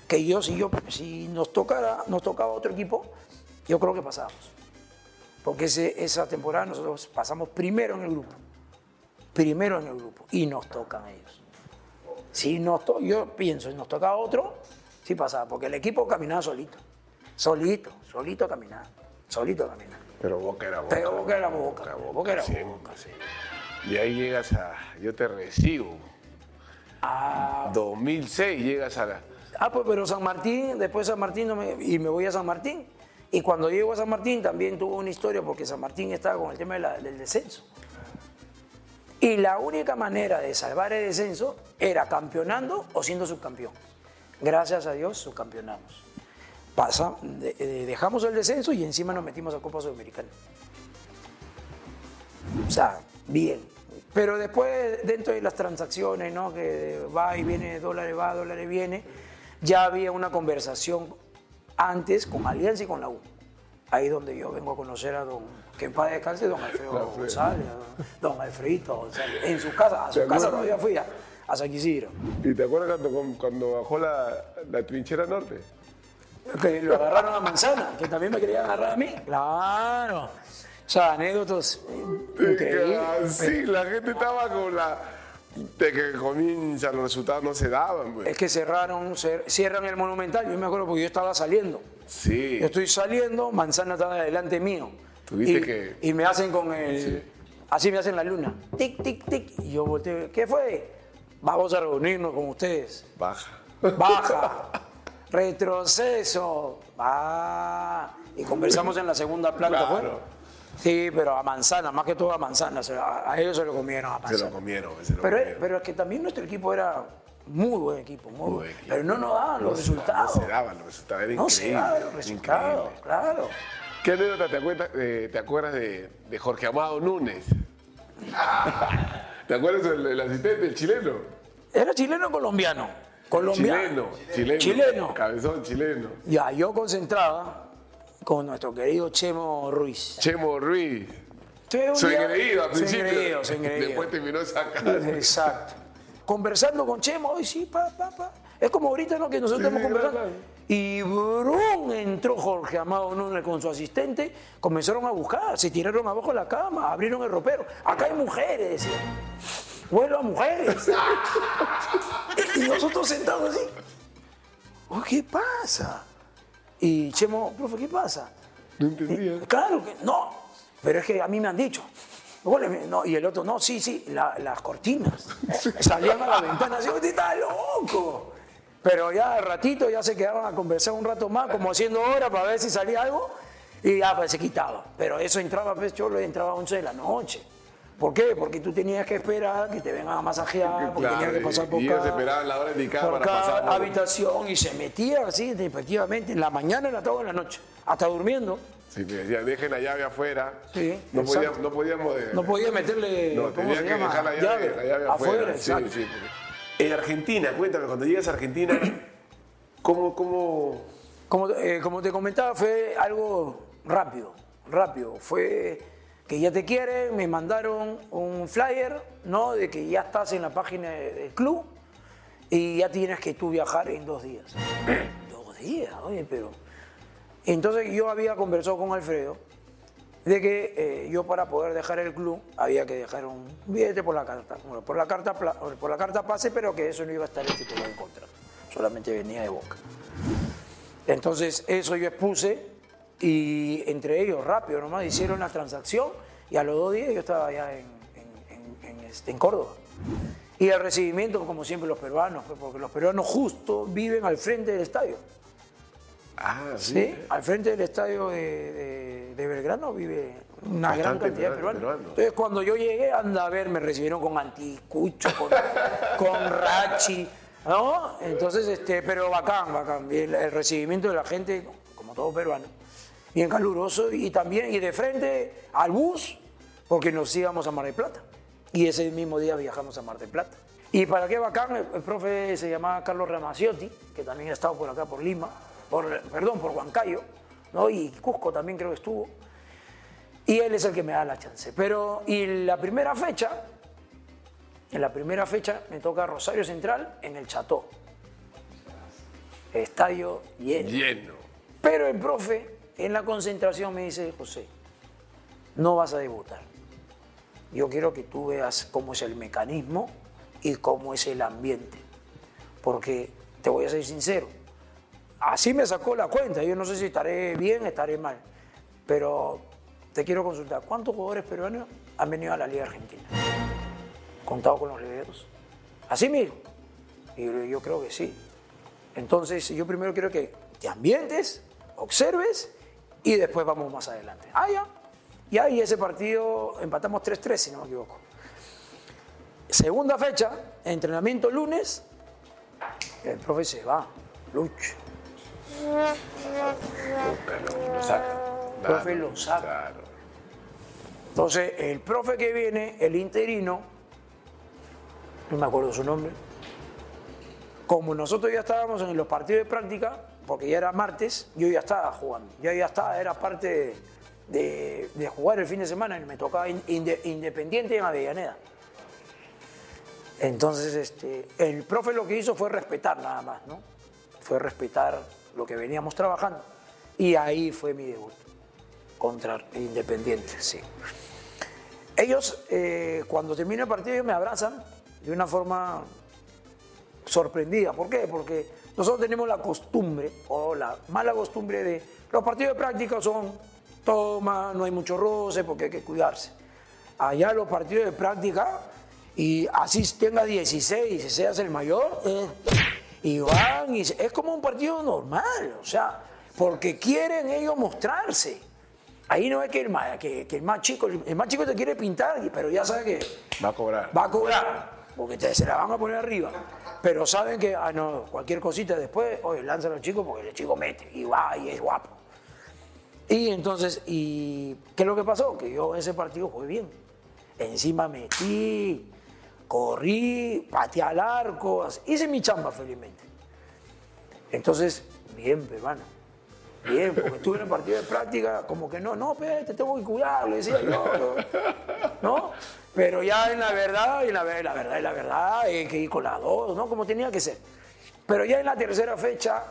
Que yo, si, yo, si nos, tocara, nos tocaba otro equipo, yo creo que pasábamos. Porque esa temporada nosotros pasamos primero en el grupo. Primero en el grupo. Y nos tocan ellos. Si nos to- yo pienso, si nos tocaba otro, sí pasaba. Porque el equipo caminaba solito. Solito, solito caminaba. Solito caminaba. Pero Boca era Boca. Pero Boca era Boca. Boca era siempre. Boca, sí. Y ahí llegas a. Yo te recibo. Ah, 2006 llegas a la. ah, pues pero San Martín, después San Martín no me- y me voy a San Martín. Y cuando llego a San Martín también tuvo una historia porque San Martín estaba con el tema de la- del descenso. Y la única manera de salvar el descenso era campeonando o siendo subcampeón. Gracias a Dios subcampeonamos. Pasa, de- dejamos el descenso y encima nos metimos a Copa Sudamericana. O sea, bien. Pero después, dentro de las transacciones, ¿no? Que va y viene, dólares va, dólares viene, ya había una conversación antes con Alianza y con la U. Ahí donde yo vengo a conocer a don, que en paz descanse, don Alfredo Alfredo. González, don, Alfredito González, en su casa, a su ¿Te casa acuerdas? todavía fui a, a San Isidro. ¿Y te acuerdas cuando, cuando bajó la, la trinchera norte? Que lo agarraron a Manzana, que también me querían agarrar a mí. Claro. O sea, anécdotas eh, increíbles. Sí, la gente estaba con la. De que comienza los resultados no se daban, pues. Es que cerraron, cer- cierran el Monumental. Yo me acuerdo porque yo estaba saliendo. Sí. Yo estoy saliendo, Manzana está delante mío. Tuviste y, que- y me hacen con el. Así me hacen la luna. Tic, tic, tic. Y yo volteo. ¿Qué fue? Vamos a reunirnos con ustedes. Baja. Baja. Retroceso. Ah. Y conversamos en la segunda planta, Claro. ¿fue? Sí, pero a manzana, más que todo a manzana. se- A, a ellos se lo comieron a Se manzana. lo comieron, se lo Pero, comieron. pero es que también nuestro equipo era muy buen equipo, muy, Muy buen. equipo. Pero no nos daban los No se- resultados. No se daban los resultados, era No se increíble. daban los resultados, increíble. claro. ¿Qué anécdota te acuerdas, eh, te acuerdas de, de Jorge Amado Núñez? ¿Te acuerdas del, asistente, el chileno? ¿Era chileno o colombiano? Chileno, chileno. Chileno. Cabezón chileno. Ya, yo concentraba con nuestro querido Chemo Ruiz. Chemo Ruiz. Día- engreído al principio. engreído, su engreído. Después terminó sacando. Exacto. Conversando con Chemo, ay, sí, pa, pa, pa. Es como ahorita, ¿no? Que nosotros Sí, estamos conversando. claro. Y brum, entró Jorge Amado Núñez con su asistente, comenzaron a buscar, se tiraron abajo de la cama, abrieron el ropero. Acá hay mujeres, decían. Vuelo a mujeres. y nosotros sentados así. Oh, ¿Qué pasa? Y Chemo, profe, ¿qué pasa? No entendía. Claro que no, pero es que a mí me han dicho. No, y el otro, no, sí, sí, la- las cortinas. Salían a la ventana así, usted está loco. Pero ya al ratito ya se quedaban a conversar un rato más, como haciendo hora para ver si salía algo, y ya pues se quitaba. Pero eso entraba, pues cholo, entraba a 11 de la noche. ¿Por qué? Porque tú tenías que esperar que te vengan a masajear, porque Claro, tenías que pasar por y cada- esperaban la hora indicada por para cada pasar por- habitación y se metía así, efectivamente, en la mañana, en la tarde, en la noche, hasta durmiendo. Sí, me decían, dejen la llave afuera. Sí, no, podíamos, no podíamos. eh, No podía meterle. No, ¿cómo se que llama? dejar la llave, la llave afuera. Sí, exacto. sí, porque- En Argentina, cuéntame, cuando llegas a Argentina, ¿cómo, cómo, Como, eh, como te comentaba, fue algo rápido, rápido. Fue ya te quieren, me mandaron un flyer, ¿no? De que ya estás en la página de- del club y ya tienes que tú viajar en dos días. dos días, oye, pero... Entonces yo había conversado con Alfredo de que eh, yo para poder dejar el club había que dejar un billete por la carta, bueno, por la carta, pla- por la carta pase, pero que eso no iba a estar estipulado en contrato, solamente venía de boca. Entonces eso yo expuse y entre ellos rápido nomás hicieron la transacción y a los dos días yo estaba ya en, en- en- en, este, Córdoba. Y el recibimiento, como siempre, los peruanos, pues, porque los peruanos justo viven al frente del estadio. Ah, sí. ¿sí? Al frente del estadio de, de- de Belgrano vive una gran cantidad de peruano- peruanos. peruanos. Entonces, cuando yo llegué, anda a ver, me recibieron con anticucho, con, con rachi, ¿no? Entonces, este, pero bacán, bacán. El recibimiento de la gente, como todo peruano, bien caluroso y también, y de frente al bus, porque nos íbamos a Mar del Plata. Y ese mismo día viajamos a Mar del Plata. Y para qué bacán, el, el profe se llamaba Carlos Ramaciotti, que también ha estado por acá, por Lima, por, perdón, por Huancayo, ¿no? y Cusco también creo que estuvo. Y él es el que me da la chance. Pero, y la primera fecha, en la primera fecha me toca Rosario Central en el Cható. Estadio lleno. Lleno. Pero el profe en la concentración me dice, José, no vas a debutar. Yo quiero que tú veas cómo es el mecanismo y cómo es el ambiente. Porque te voy a ser sincero, así me sacó la cuenta. Yo no sé si estaré bien, estaré mal. Pero te quiero consultar, ¿cuántos jugadores peruanos han venido a la Liga Argentina? Contado con los dedos. Así mismo. Y yo creo que sí. Entonces, yo primero quiero que te ambientes, observes y después vamos más adelante. Ah, ya. Y ahí ese partido empatamos 3-3, si no me equivoco. Segunda fecha, entrenamiento lunes, el profe se va. Pero lo saca. Profe lo saca. Entonces, el profe que viene, el interino, no me acuerdo su nombre, como nosotros ya estábamos en los partidos de práctica, porque ya era martes, yo ya estaba jugando, ya ya estaba, era parte de, de jugar el fin de semana y me tocaba in- inde- Independiente en Avellaneda. Entonces, este, el profe lo que hizo fue respetar nada más, ¿no? Fue respetar lo que veníamos trabajando. Y ahí fue mi debut contra Independiente, sí. Ellos, eh, cuando termina el partido, me abrazan de una forma sorprendida. ¿Por qué? Porque nosotros tenemos la costumbre, o la mala costumbre de... Los partidos de práctica son toma, no hay mucho roce porque hay que cuidarse. Allá los partidos de práctica, y así tenga 16 y seas el mayor, eh, y van, y es como un partido normal, o sea, porque quieren ellos mostrarse. Ahí no es que el más, que, que el más chico, el más chico te quiere pintar, pero ya sabe que Va a cobrar. va a cobrar, porque te- se la van a poner arriba. Pero saben que, ah, no, cualquier cosita después, oye, lanza a los chicos porque el chico mete y va y es guapo. Y entonces, y ¿qué es lo que pasó? Que yo ese partido jugué bien. Encima metí, corrí, pateé al arco, hice mi chamba felizmente. Entonces, bien, peruano. Bien, porque estuve en el partido de práctica, como que no, no, pe, te tengo que cuidar, le decía yo, no, ¿no? Pero ya en la verdad, en la, la verdad, en la verdad, hay que ir con las dos, ¿no? Como tenía que ser. Pero ya en la tercera fecha,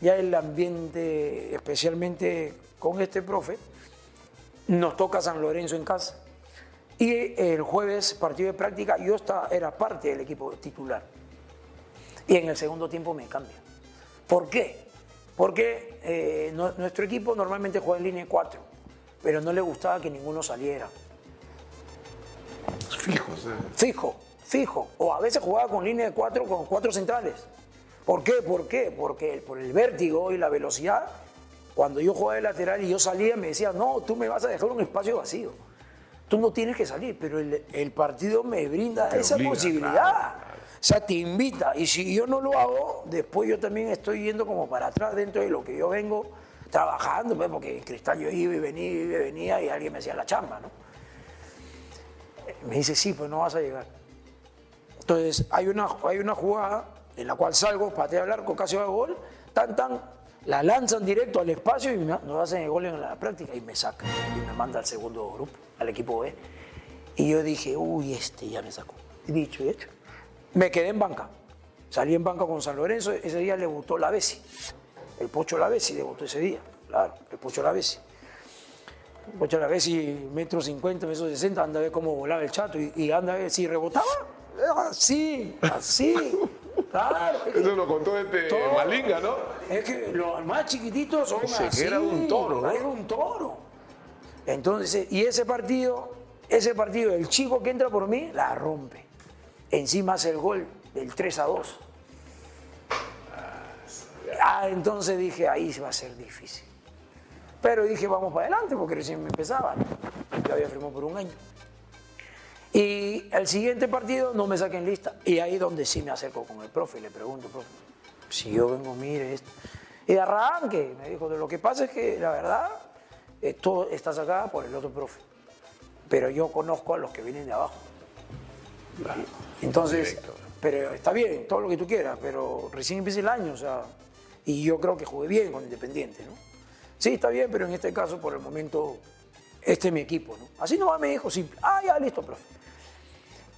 ya el ambiente, especialmente con este profe, nos toca San Lorenzo en casa. Y el jueves, partido de práctica, yo estaba, era parte del equipo titular. Y en el segundo tiempo me cambia. ¿Por qué? Porque eh, nuestro equipo normalmente juega en línea de 4, pero no le gustaba que ninguno saliera. Fijos. ¿eh? Fijo, fijo. O a veces jugaba con línea de 4 con cuatro centrales. ¿Por qué? ¿Por qué? Porque por el vértigo y la velocidad, cuando yo jugaba de lateral y yo salía, me decían, no, tú me vas a dejar un espacio vacío. Tú no tienes que salir, pero el, el partido me brinda Te esa obliga, posibilidad. claro, claro. O sea, te invita. Y si yo no lo hago, después yo también estoy yendo como para atrás dentro de lo que yo vengo trabajando, pues, porque en Cristal yo iba y venía, iba y venía y alguien me hacía la chamba, ¿no? Me dice, sí, pues no vas a llegar. Entonces, hay una, hay una jugada en la cual salgo, pateo al arco, casi hago gol, tan, tan, la lanzan directo al espacio y nos hacen el gol en la práctica y me saca y me manda al segundo grupo, al equipo B. Y yo dije, uy, este ya me sacó. Dicho y hecho. Me quedé en banca. Salí en banca con San Lorenzo, ese día le gustó la Bessi. El Pocho la Bessi debutó ese día, claro, el Pocho la Bessi. El Pocho la Bessi, metro cincuenta, metro sesenta, anda a ver cómo volaba el chato y, y anda a ver si rebotaba. Así, así, claro. es que- Eso lo contó este Todo. Malinga, ¿no? es que los más chiquititos son Ese así. era un toro, ¿no? Era un toro. Entonces, y ese partido, ese partido, el chico que entra por mí, la rompe. Encima hace el gol del 3 a 2. Ah, entonces dije, ahí va a ser difícil. Pero dije, vamos para adelante, porque recién me empezaba. Yo había firmado por un año. Y el siguiente partido no me saquen lista. Y ahí donde sí me acerco con el profe y le pregunto, profe, si yo vengo, mire esto. Y de arranque me dijo, lo que pasa es que la verdad, eh, todo está sacada por el otro profe. Pero yo conozco a los que vienen de abajo. Entonces, Directo. pero está bien, todo lo que tú quieras, pero recién empieza el año, o sea, y yo creo que jugué bien con Independiente, ¿no? Sí, está bien, pero en este caso, por el momento, este es mi equipo, ¿no? Así nomás me dijo simple, ah, ya, listo, profe.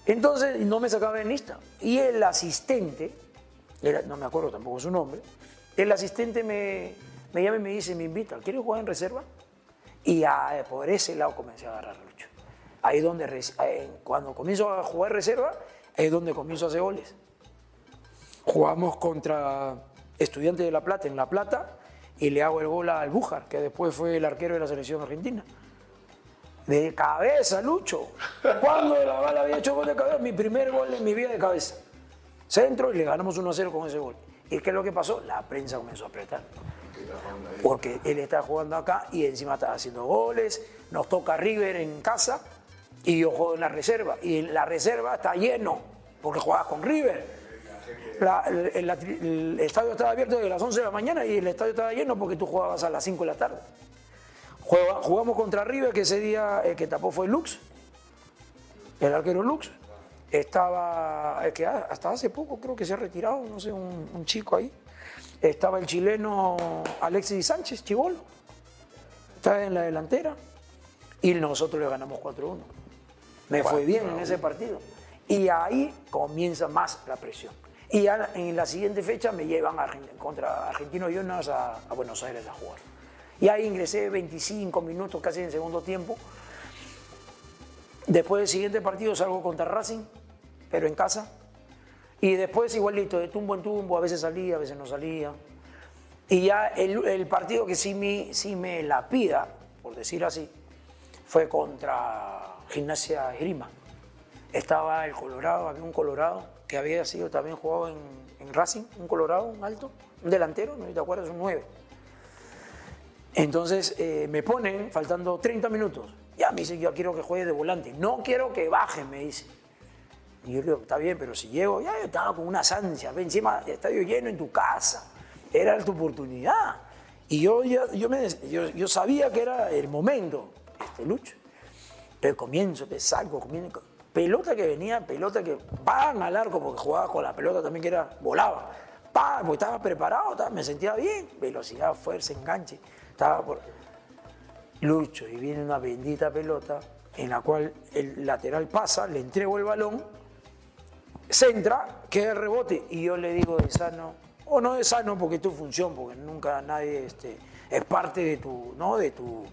Entonces, no me sacaba en lista. Y el asistente, no me acuerdo tampoco su nombre, el asistente me, me llama y me dice, me invita, ¿quieres jugar en reserva? Y ah, por ese lado comencé a agarrar lucho. Ahí donde, eh, cuando comienzo a jugar reserva, es donde comienzo a hacer goles. Jugamos contra Estudiantes de La Plata en La Plata y le hago el gol a Albújar, que después fue el arquero de la selección argentina. De cabeza, Lucho. ¿Cuándo de la bala había hecho gol de cabeza? Mi primer gol en mi vida de cabeza. Centro y le ganamos 1-0 con ese gol. ¿Y qué es lo que pasó? La prensa comenzó a apretar. Porque él está jugando acá y encima está haciendo goles. Nos toca River en casa y yo juego en la reserva. Y la reserva está lleno porque jugabas con River. La- el, estadio estaba abierto desde las 11 de la mañana y el estadio estaba lleno porque tú jugabas a las 5 de la tarde. Juega- jugamos contra River, que ese día el que tapó fue Lux, el arquero Lux. Estaba, que ha- hasta hace poco creo que se ha retirado, no sé, un, un chico ahí. Estaba el chileno Alexis Sánchez, Chivolo. Estaba en la delantera. Y nosotros le ganamos 4-1. Me fue bien en ese partido. Y ahí comienza más la presión. Y ya en la siguiente fecha me llevan a contra Argentino Juniors a, a Buenos Aires a jugar. Y ahí ingresé 25 minutos casi en el segundo tiempo. Después del siguiente partido salgo contra Racing, pero en casa. Y después igualito, de tumbo en tumbo, a veces salía, a veces no salía. Y ya el, el partido que sí me, sí me la pida, por decir así, fue contra Gimnasia Grima. Estaba el Colorado, había un Colorado que había sido también jugado en, Racing, un Colorado, un alto, un delantero, no te acuerdas, un 9. Entonces eh, me ponen, faltando 30 minutos, ya me dice, yo quiero que juegue de volante, no quiero que baje, me dice. Y yo le digo, está bien, pero si llego, ya yo estaba con unas ansias, ve, encima estadio lleno en tu casa, era tu oportunidad. Y yo, yo, yo, sabía que era el momento, este Lucho. Entonces comienzo, pues, salgo, comienzo, pelota que venía, pelota que van al arco, porque jugaba con la pelota también que era, volaba. Porque estaba preparado, me sentía bien, velocidad, fuerza, enganche. Estaba por... Lucho, y viene una bendita pelota en la cual el lateral pasa, le entrego el balón, centra, queda el rebote y yo le digo de sano, o no de sano porque es tu función, porque nunca nadie este, es parte de tu, ¿no? de tu,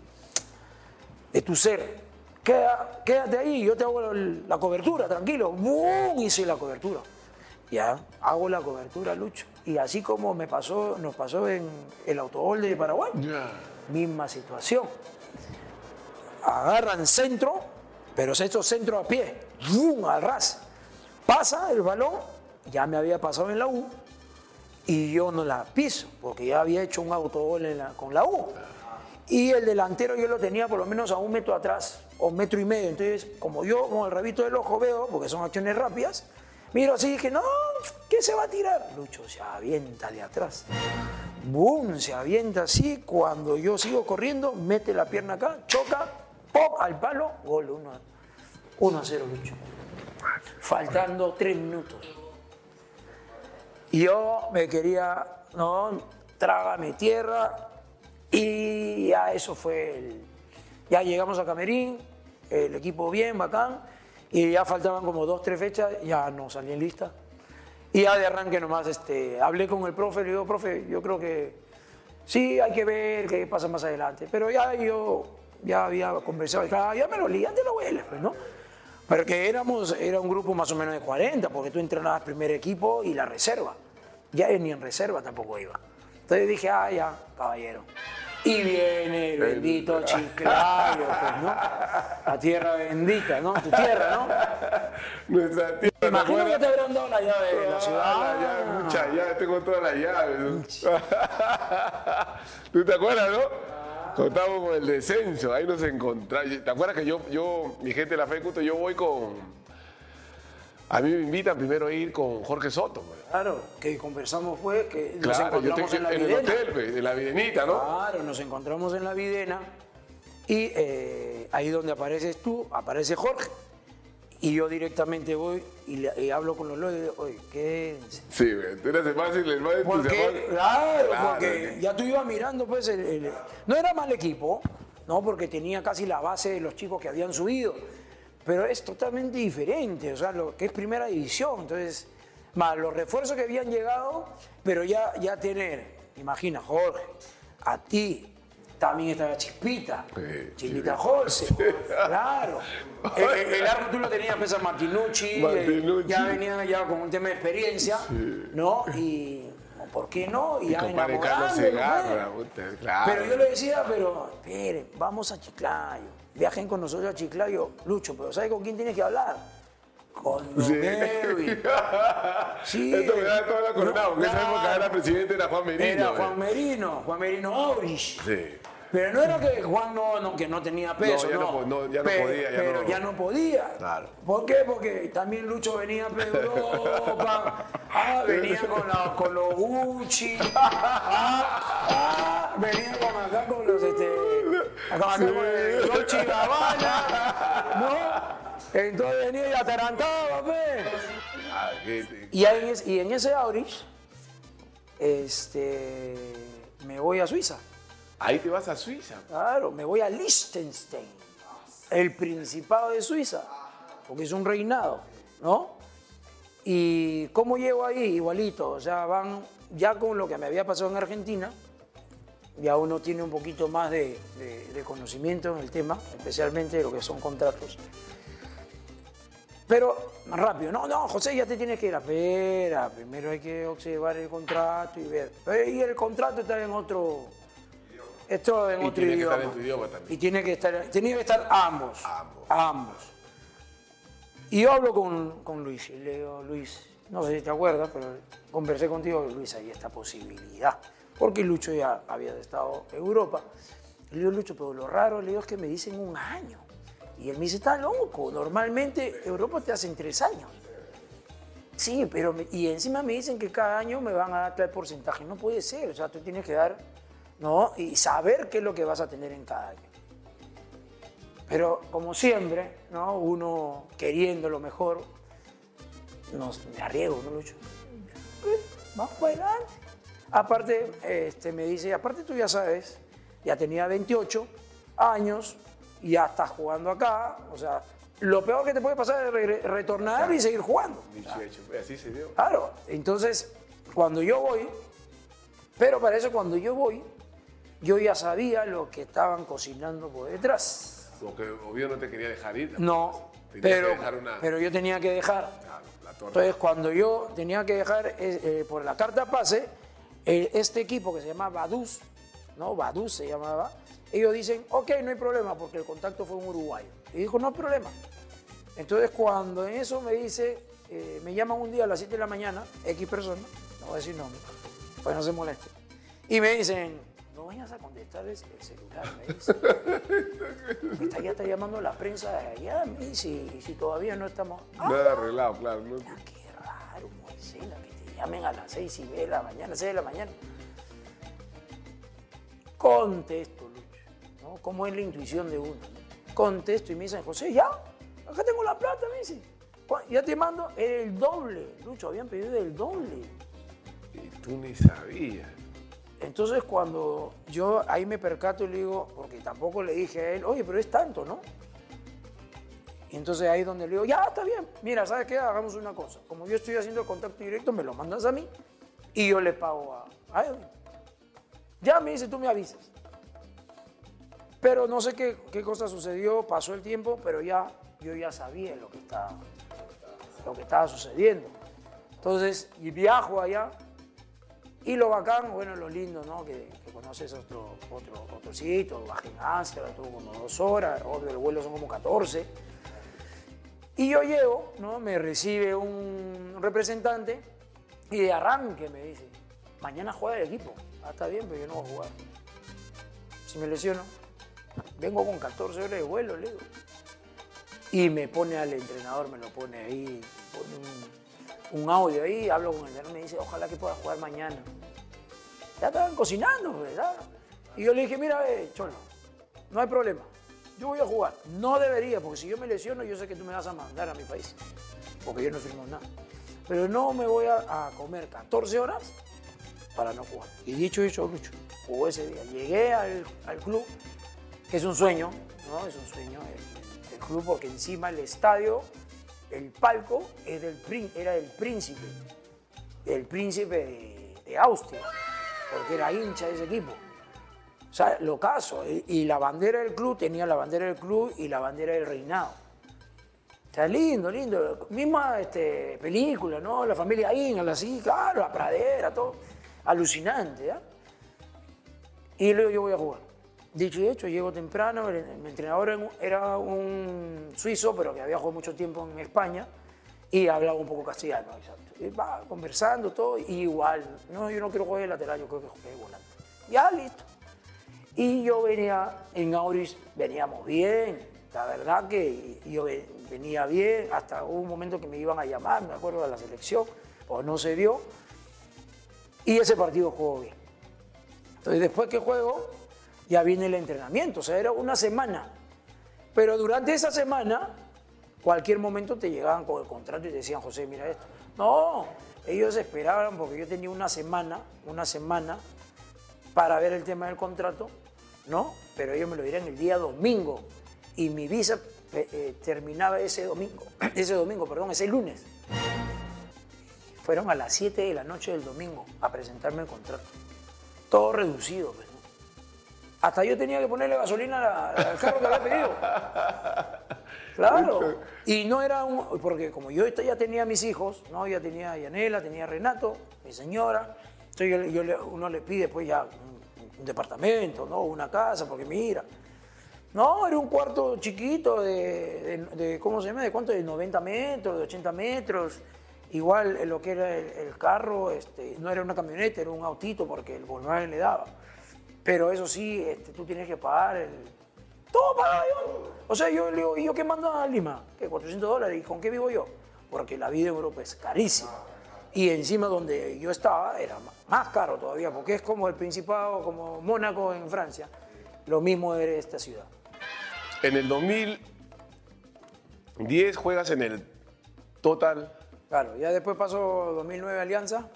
de tu ser. Queda- quédate ahí, yo te hago la, cobertura, tranquilo. ¡Bum! Hice la cobertura. Ya, hago la cobertura, Lucho. Y así como me pasó, nos pasó en el autogol de Paraguay, misma situación. Agarran centro, pero es estos centro a pie, ¡bum! al ras. Pasa el balón, ya me había pasado en la U, y yo no la piso, porque ya había hecho un autogol en la- con la U. Y el delantero yo lo tenía por lo menos a un metro atrás, o un metro y medio. Entonces, como yo con el rabito del ojo veo, porque son acciones rápidas, miro así y dije, no, ¿qué se va a tirar? Lucho se avienta de atrás. ¡Bum! Se avienta así. Cuando yo sigo corriendo, mete la pierna acá, choca, ¡pop! al palo, gol 1 a, 1 a 0, Lucho. Faltando tres minutos. Y yo me quería, no, trágame tierra. Y ya eso fue el. Ya llegamos a Camerín, el equipo bien, bacán. Y ya faltaban como dos, tres fechas, ya no salí en lista. Y ya de arranque nomás este, hablé con el profe, le digo, profe, yo creo que sí, hay que ver qué pasa más adelante. Pero ya yo ya había conversado, "Ah, ya me lo ligan de la abuela, pues, ¿no? Pero que éramos, era un grupo más o menos de 40, porque tú entrenabas primer equipo y la reserva. Ya ni en reserva tampoco iba. Entonces dije, ah, ya, caballero. Y viene el bendito Chiclayo, pues, ¿no? La tierra bendita, ¿no? Tu tierra, ¿no? Nuestra tía, ¿te Imagino que te habrán dado la llave de la Ah, ciudad. la llave, muchas llaves, tengo todas las llaves. ¿Tú te acuerdas, no? Contamos con el descenso, ahí nos encontramos. ¿Te acuerdas que yo, yo mi gente de la fe Cuto, yo voy con. A mí me invitan primero a ir con Jorge Soto. pues. Claro, que conversamos fue que nos yo encontramos te, en la en el hotel, pues, en la videnita, ¿no? Claro, nos encontramos en la videna y eh, ahí donde apareces tú, aparece Jorge. Y yo directamente voy y, le- y hablo con los lobos y digo, oye, quédense. Sí, tú eres el más, el más Porque, entusiasmado. claro, Claro, porque que- ya tú ibas mirando, pues, el- el- no era mal equipo, no, porque tenía casi la base de los chicos que habían subido, pero es totalmente diferente, o sea, lo que es primera división, entonces, más los refuerzos que habían llegado, pero ya, ya tener, imagina, Jorge, a ti, también estaba Chispita, Sí, Chispita José, claro. El, el- arco tú lo tenías, pesa Martinucci, eh, Martinucci. ya venía ya con un tema de experiencia, ¿no? Y ¿por qué no? Y, Y ya Carlos Segarra, pues. puta, claro. Pero yo le decía, pero, esperen, vamos a Chiclayo. Viajen con nosotros a Chiclayo, Lucho, pero ¿sabes con quién tienes que hablar? Con Don Sí. Sí. Esto me da toda la coronada, porque esa época era presidente, era Juan Merino. Era güey. Juan Merino, Juan Merino Aurich. Sí. Pero no era que Juan no, no- que no tenía peso, ya no. ya no Pero- podía, ya pero no. ya no podía. Claro. ¿Por qué? Porque también Lucho venía de Europa, ah, venía con, la- con los Gucci, ah, ah, venía con acá con los, este, acá, acá con el Dolce y Gabbana, ¿no? Entonces venía y atarantaba, pues. Y y en ese Aurich, este, me voy a Suiza. Ahí te vas a Suiza. Claro, me voy a Liechtenstein, el Principado de Suiza, porque es un reinado, ¿no? Y cómo llego ahí, igualito, o sea, van ya con lo que me había pasado en Argentina, ya uno tiene un poquito más de, conocimiento en el tema, especialmente de lo que son contratos. Pero más rápido, no, no, José, ya te tienes que ir a espera, primero hay que observar el contrato y ver. Y el contrato está en otro, esto en Y otro tiene que idioma. estar en tu idioma también. Y tiene que estar, tenía que estar ambos. Ambos. Ambos. Y yo hablo con, con Luis y le digo, Luis, no sé si te acuerdas, pero conversé contigo, Luis, hay esta posibilidad. Porque Lucho ya había estado en Europa. Le digo, Lucho, pero lo raro, le digo, es que me dicen un año. Y él me dice, está loco, normalmente Europa te hacen tres años. Sí, pero me- y encima me dicen que cada año me van a dar tal porcentaje. No puede ser, o sea, tú tienes que dar, ¿no? Y saber qué es lo que vas a tener en cada año. Pero como siempre, ¿no? Uno queriendo lo mejor, nos, me arriesgo, ¿no, Lucho? Eh, Vamos para adelante. Aparte, este, me dice, aparte tú ya sabes, ya tenía 28 años y ya estás jugando acá. O sea, lo peor que te puede pasar es retornar y seguir jugando. 18, pues, así se dio. Claro, entonces cuando yo voy, pero para eso cuando yo voy, yo ya sabía lo que estaban cocinando por detrás. Porque obvio no te quería dejar ir. No, pero, una- pero yo tenía que dejar. Claro, la. Entonces cuando yo tenía que dejar eh, eh, por la carta pase, eh, este equipo que se llama Badus, ¿no? Badus se llamaba, ellos dicen, ok, no hay problema porque el contacto fue un uruguayo. Y dijo, no hay problema. Entonces cuando en eso me dice, eh, me llaman un día a las 7 de la mañana, X persona, no voy a decir nombre, pues no se moleste. Y me dicen, vayas a contestar el, el celular, me dice. Está, ya está llamando la prensa de allá, me dice, y si todavía no estamos... Ah, arreglado, claro. ¿no? Ah, qué raro, Moisela, que te llamen a las 6 y media de la mañana, 6 de la mañana. Contesto, Lucho, ¿no? ¿Cómo es la intuición de uno? no? Contesto y me dicen, José, ya, acá tengo la plata, me dicen. "¿Cuá- Ya te mando era el doble, Lucho, habían pedido el doble. Y tú ni sabías. Entonces cuando yo ahí me percato y le digo, porque tampoco le dije a él, oye, pero es tanto, ¿no? Y entonces ahí donde le digo, ya, está bien, mira, ¿sabes qué? Hagamos una cosa. Como yo estoy haciendo el contacto directo, me lo mandas a mí y yo le pago a, a Edwin. Ya me dice, tú me avisas. Pero no sé qué, qué cosa sucedió, pasó el tiempo, pero ya yo ya sabía lo que estaba, lo que estaba sucediendo. Entonces, y viajo allá. Y lo bacán, bueno, lo lindo, ¿no? Que, conoces otro, otro, otro sitio, bajé en Ámsterdam, tuvo como dos horas, obvio, el vuelo son como 14. Y yo llego, ¿no? Me recibe un representante y de arranque me dice, mañana juega el equipo. Ah, está bien, pero yo no voy a jugar. Si me lesiono, vengo con 14 horas de vuelo, le digo. Y me pone al entrenador, me lo pone ahí, pone un, un audio ahí, hablo con el entrenador, me dice, ojalá que pueda jugar mañana. Ya estaban cocinando, ¿verdad? Y yo le dije, mira, eh, Cholo, no hay problema, yo voy a jugar. No debería, porque si yo me lesiono, yo sé que tú me vas a mandar a mi país, porque yo no firmo nada. Pero no me voy a, a comer 14 horas para no jugar. Y dicho y hecho, Lucho, jugó ese día. Llegué al, al club, que es un sueño, ¿no? Es un sueño el, el club, porque encima el estadio, el palco, era del príncipe, del príncipe de, Austria, porque era hincha de ese equipo. O sea, lo caso. Y, la bandera del club tenía la bandera del club y la bandera del reinado. O sea, lindo, lindo. Misma este, película, ¿no? La familia Ingal, así, claro, la pradera, todo. Alucinante, ¿ya? Y luego yo voy a jugar. Dicho y hecho, llego temprano, el entrenador era un- suizo, pero que había jugado mucho tiempo en España y hablaba un poco castellano, va conversando todo, igual, no, yo no quiero jugar de lateral, yo creo que jugué de volante. Ya, listo. Y yo venía, en Auris veníamos bien, la verdad que yo ve- venía bien, hasta hubo un momento que me iban a llamar, me acuerdo de la selección, o no se dio, y ese partido jugó bien. Entonces después que juego, ya viene el entrenamiento, o sea, era una semana. Pero durante esa semana, cualquier momento te llegaban con el contrato y te decían, José, mira esto. No, ellos esperaban porque yo tenía una semana, una semana para ver el tema del contrato, ¿no? Pero ellos me lo dirán el día domingo y mi visa eh, eh, terminaba ese domingo, ese domingo, perdón, ese lunes. Fueron a las 7 de la noche del domingo a presentarme el contrato. Todo reducido, pues. Hasta yo tenía que ponerle gasolina al carro que había pedido. Claro. Y no era un. Porque como yo ya tenía mis hijos, ¿no? Ya tenía a Yanela, tenía a Renato, mi señora. Entonces yo, yo uno le pide, pues ya un, un departamento, ¿no? Una casa, porque mira. No, era un cuarto chiquito de, de- de- ¿cómo se llama? ¿De cuánto? De 90 metros, de 80 metros. Igual eh, lo que era el, el carro, este, no era una camioneta, era un autito porque el Volkswagen le daba. Pero eso sí, este, tú tienes que pagar el... Todo pagaba yo. O sea, yo le digo, ¿y yo qué mando a Lima? ¿Qué? 400 dólares. ¿Y con qué vivo yo? Porque la vida en Europa es carísima. Y encima donde yo estaba era más caro todavía, porque es como el Principado, como Mónaco en Francia. Lo mismo era esta ciudad. En el 2010 juegas en el Total. Claro, ya después pasó 2009 Alianza,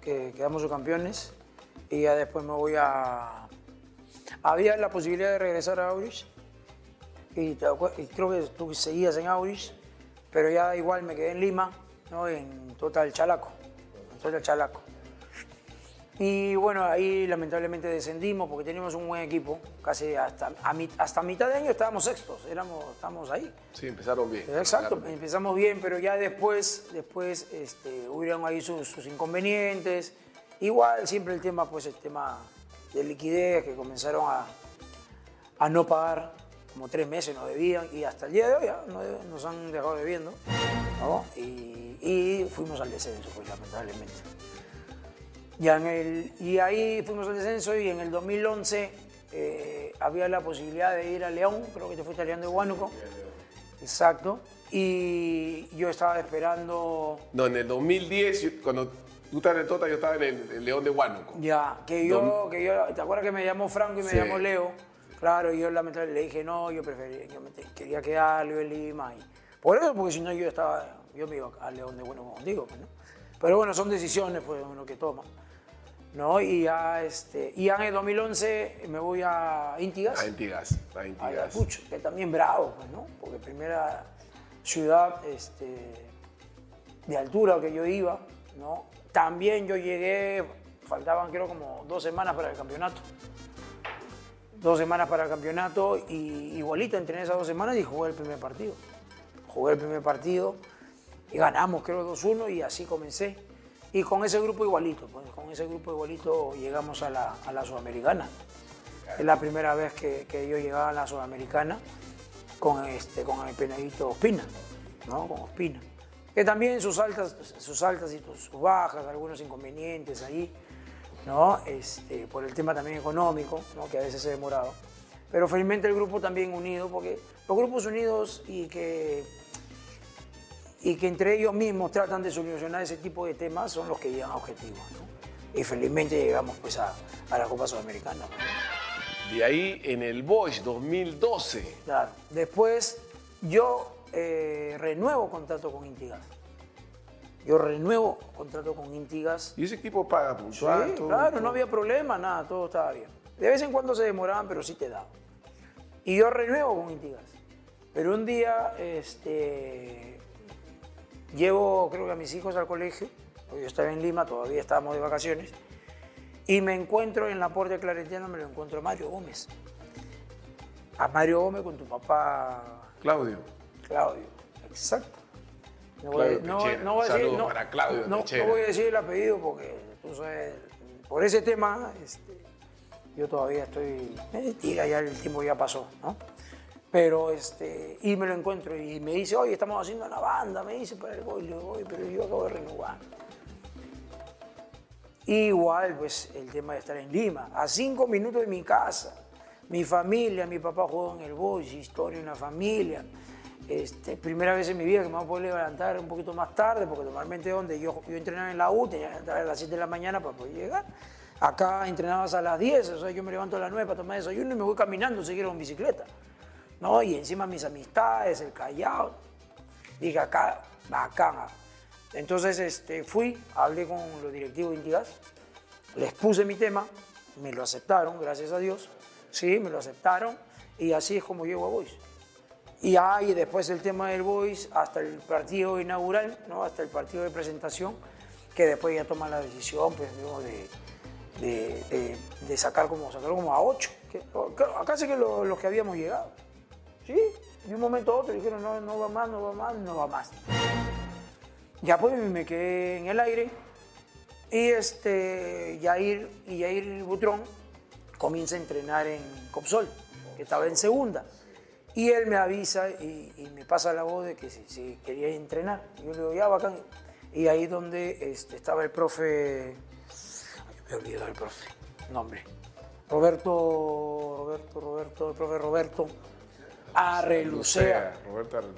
que quedamos subcampeones, y ya después me voy a... Había la posibilidad de regresar a Aurich, y, y creo que tú seguías en Aurich, pero ya igual me quedé en Lima, ¿no? en Total Chalaco, en Total Chalaco. Y bueno, ahí lamentablemente descendimos porque teníamos un buen equipo, casi hasta, a mi- hasta mitad de año estábamos sextos, éramos, estábamos ahí. Sí, empezaron bien. Exacto, Empezaron. empezamos bien, pero ya después, después este, hubieron ahí sus, sus inconvenientes. Igual siempre el tema, pues el tema de liquidez, que comenzaron a, a no pagar, como tres meses nos debían, y hasta el día de hoy ya debe- nos han dejado debiendo, ¿no? Y, fuimos al descenso, pues lamentablemente. Ya en el, y ahí fuimos al descenso y en el 2011 eh, había la posibilidad de ir a León, creo que te fuiste a León de Huánuco. Exacto. Y yo estaba esperando No, en el 2010, yo- cuando tú estabas en el Total, yo estaba en el, el León de Huánuco. ya, que yo, que yo, ¿te acuerdas que me llamó Franco y me Sí. llamó Leo? Claro, y yo lamentablemente le dije no, yo prefería, yo me quería quedar, yo en Lima. Y, por eso, porque si no yo estaba, yo me iba a León de Huánuco contigo, pues, ¿no? Pero bueno, son decisiones pues, uno que toma. ¿no? Y ya, este, y ya en el 2011 me voy a Intigas. A Intigas, a a Intigas. Ayacucho, que también bravo, pues, ¿no? Porque primera, ciudad este, de altura que yo iba, ¿no? También yo llegué, faltaban creo como dos semanas para el campeonato. Dos semanas para el campeonato y igualito entrené esas dos semanas y jugué el primer partido. Jugué el primer partido y ganamos creo 2-1 y así comencé. Y con ese grupo igualito, pues, con ese grupo igualito llegamos a la, a la Sudamericana. Es la primera vez que, yo llegaba a la Sudamericana con, este, con el penadito Ospina, ¿no? Con Ospina. Que también sus altas, sus altas y sus bajas, algunos inconvenientes ahí, ¿no? Este, por el tema también económico, ¿no? Que a veces se demoraba. Pero felizmente el grupo también unido, porque los grupos unidos y que y que entre ellos mismos tratan de solucionar ese tipo de temas son los que llegan a objetivos. ¿no? Y felizmente llegamos pues a, a la Copa Sudamericana. De ahí en el Bosch 2012. Claro. Después yo eh, renuevo contrato con Intigas. Yo renuevo contrato con Intigas. ¿Y ese equipo paga puntual? Sí, todo, claro, todo. no había problema, nada, todo estaba bien. De vez en cuando se demoraban, pero sí te daban. Y yo renuevo con Intigas. Pero un día, este, Llevo, creo que a mis hijos al colegio, yo estaba en Lima, todavía estábamos de vacaciones, y me encuentro en la puerta de Claretiano, me lo encuentro a Mario Gómez. A Mario Gómez con tu papá. Claudio. Claudio, exacto. No voy, no, no voy a decir, no, para Claudio no, no, voy a decir el apellido porque tú sabes, por ese tema este, yo todavía estoy. Mentira, ya el tiempo ya pasó, ¿no? Pero, este, y me lo encuentro y me dice, oye, estamos haciendo una banda, me dice, para el boy, le oye, pero yo acabo de renovar. Igual, pues, el tema de estar en Lima, a cinco minutos de mi casa, mi familia, mi papá jugó en el boy, historia, una familia. Este, primera vez en mi vida que me voy a poder levantar un poquito más tarde, porque normalmente donde yo, yo entrenaba en la U, tenía que entrar a las 7 de la mañana para poder llegar. Acá entrenabas a las 10, o sea, yo me levanto a las 9 para tomar desayuno y me voy caminando, seguir con bicicleta. ¿no? Y encima mis amistades, el Callao. Dije, acá, bacán. Entonces este, fui, hablé con los directivos de Intigas, les puse mi tema, me lo aceptaron, gracias a Dios. Sí, me lo aceptaron y así es como llego a Boys. Y ahí después el tema del Boys hasta el partido inaugural, ¿no? hasta el partido de presentación, que después ya toman la decisión pues, de, de, sacar como, como a ocho. Que, acá sé que los lo que habíamos llegado. Sí, de un momento a otro dijeron, no, no va más, no va más, no va más. Ya pues me quedé en el aire y este, Yair, y Yair Butrón comienza a entrenar en Copsol, que estaba en segunda. Y él me avisa y, y me pasa la voz de que si, si, quería entrenar. Y yo le digo, ya, bacán. Y ahí donde este, estaba el profe, ay, me he olvidado el profe, nombre. Roberto, Roberto, Roberto, el profe Roberto a Relucea.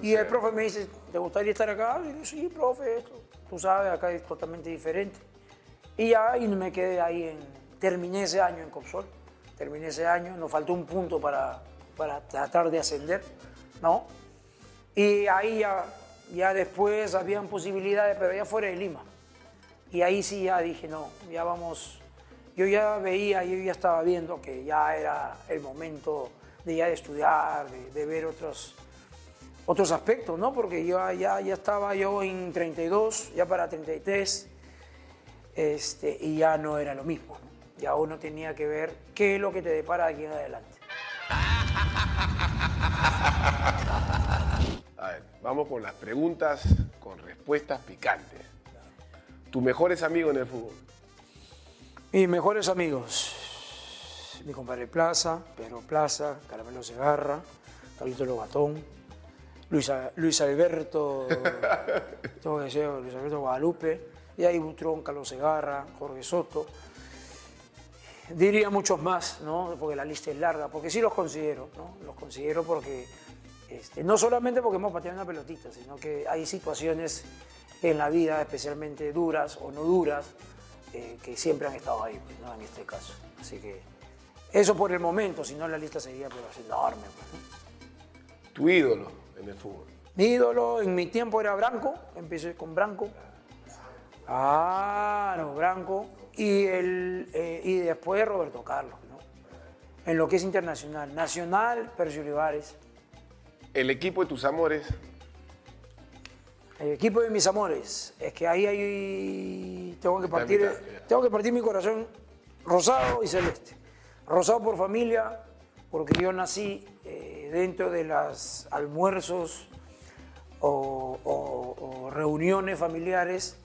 Y el profe me dice, ¿te gustaría estar acá? Y yo, sí, profe, esto, tú sabes, acá es totalmente diferente. Y ya y me quedé ahí, en, terminé ese año en Copsol, terminé ese año, nos faltó un punto para, para tratar de ascender, ¿no? Y ahí ya, ya después habían posibilidades, pero ya fuera de Lima. Y ahí sí ya dije, no, ya vamos, yo ya veía, yo ya estaba viendo que ya era el momento de ya de estudiar, de, ver otros, otros aspectos, ¿no? Porque yo ya, ya estaba yo en 32, ya para 33, este, y ya no era lo mismo, ¿no? Ya uno tenía que ver qué es lo que te depara de aquí en adelante. A ver, vamos con las preguntas con respuestas picantes. ¿Tus mejores amigos en el fútbol? Mis mejores amigos mi compadre Plaza, Pedro Plaza, Caramelo Segarra, Carlito Lobatón, Luis, Luis Alberto, tengo que decir, Luis Alberto Guadalupe, y ahí Butrón, Carlos Segarra, Jorge Soto. Diría muchos más, ¿no? porque la lista es larga, porque sí los considero, ¿no? los considero porque, este, no solamente porque hemos pateado una pelotita, sino que hay situaciones en la vida, especialmente duras o no duras, eh, que siempre han estado ahí, pues, ¿no? en este caso. Así que eso por el momento, si no la lista sería pero es enorme. Pues. ¿Tu ídolo en el fútbol? Mi ídolo en mi tiempo era Branco, empecé con Branco. Ah, no, Branco. Y, el, eh, y después Roberto Carlos, ¿no? En lo que es internacional. Nacional, Percio Olivares. ¿El equipo de tus amores? El equipo de mis amores. Es que ahí, ahí tengo que partir, mitad, ya. tengo que partir mi corazón rosado y celeste. Rosado por familia, porque yo nací eh, dentro de los almuerzos o, o- o reuniones familiares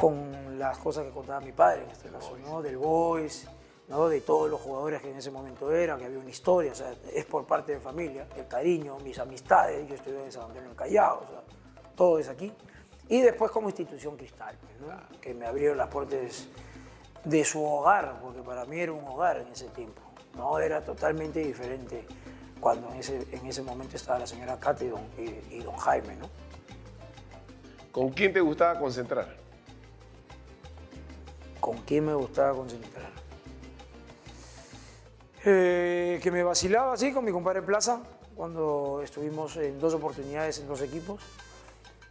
con las cosas que contaba mi padre, en este caso, ¿no? Del Boys, ¿no? De todos los jugadores que en ese momento eran, que había una historia, o sea, es por parte de familia, el cariño, mis amistades, yo estudié en San Antonio del Callao, o sea, todo es aquí. Y después como institución Cristal, pues, ¿no? que me abrieron las puertas de su hogar, porque para mí era un hogar en ese tiempo, no era totalmente diferente cuando en ese, en ese momento estaba la señora Cate y don, y- y don Jaime, ¿no? ¿Con quién te gustaba concentrar? ¿Con quién me gustaba concentrar? Eh, que me vacilaba así con mi compadre Plaza, cuando estuvimos en dos oportunidades en dos equipos.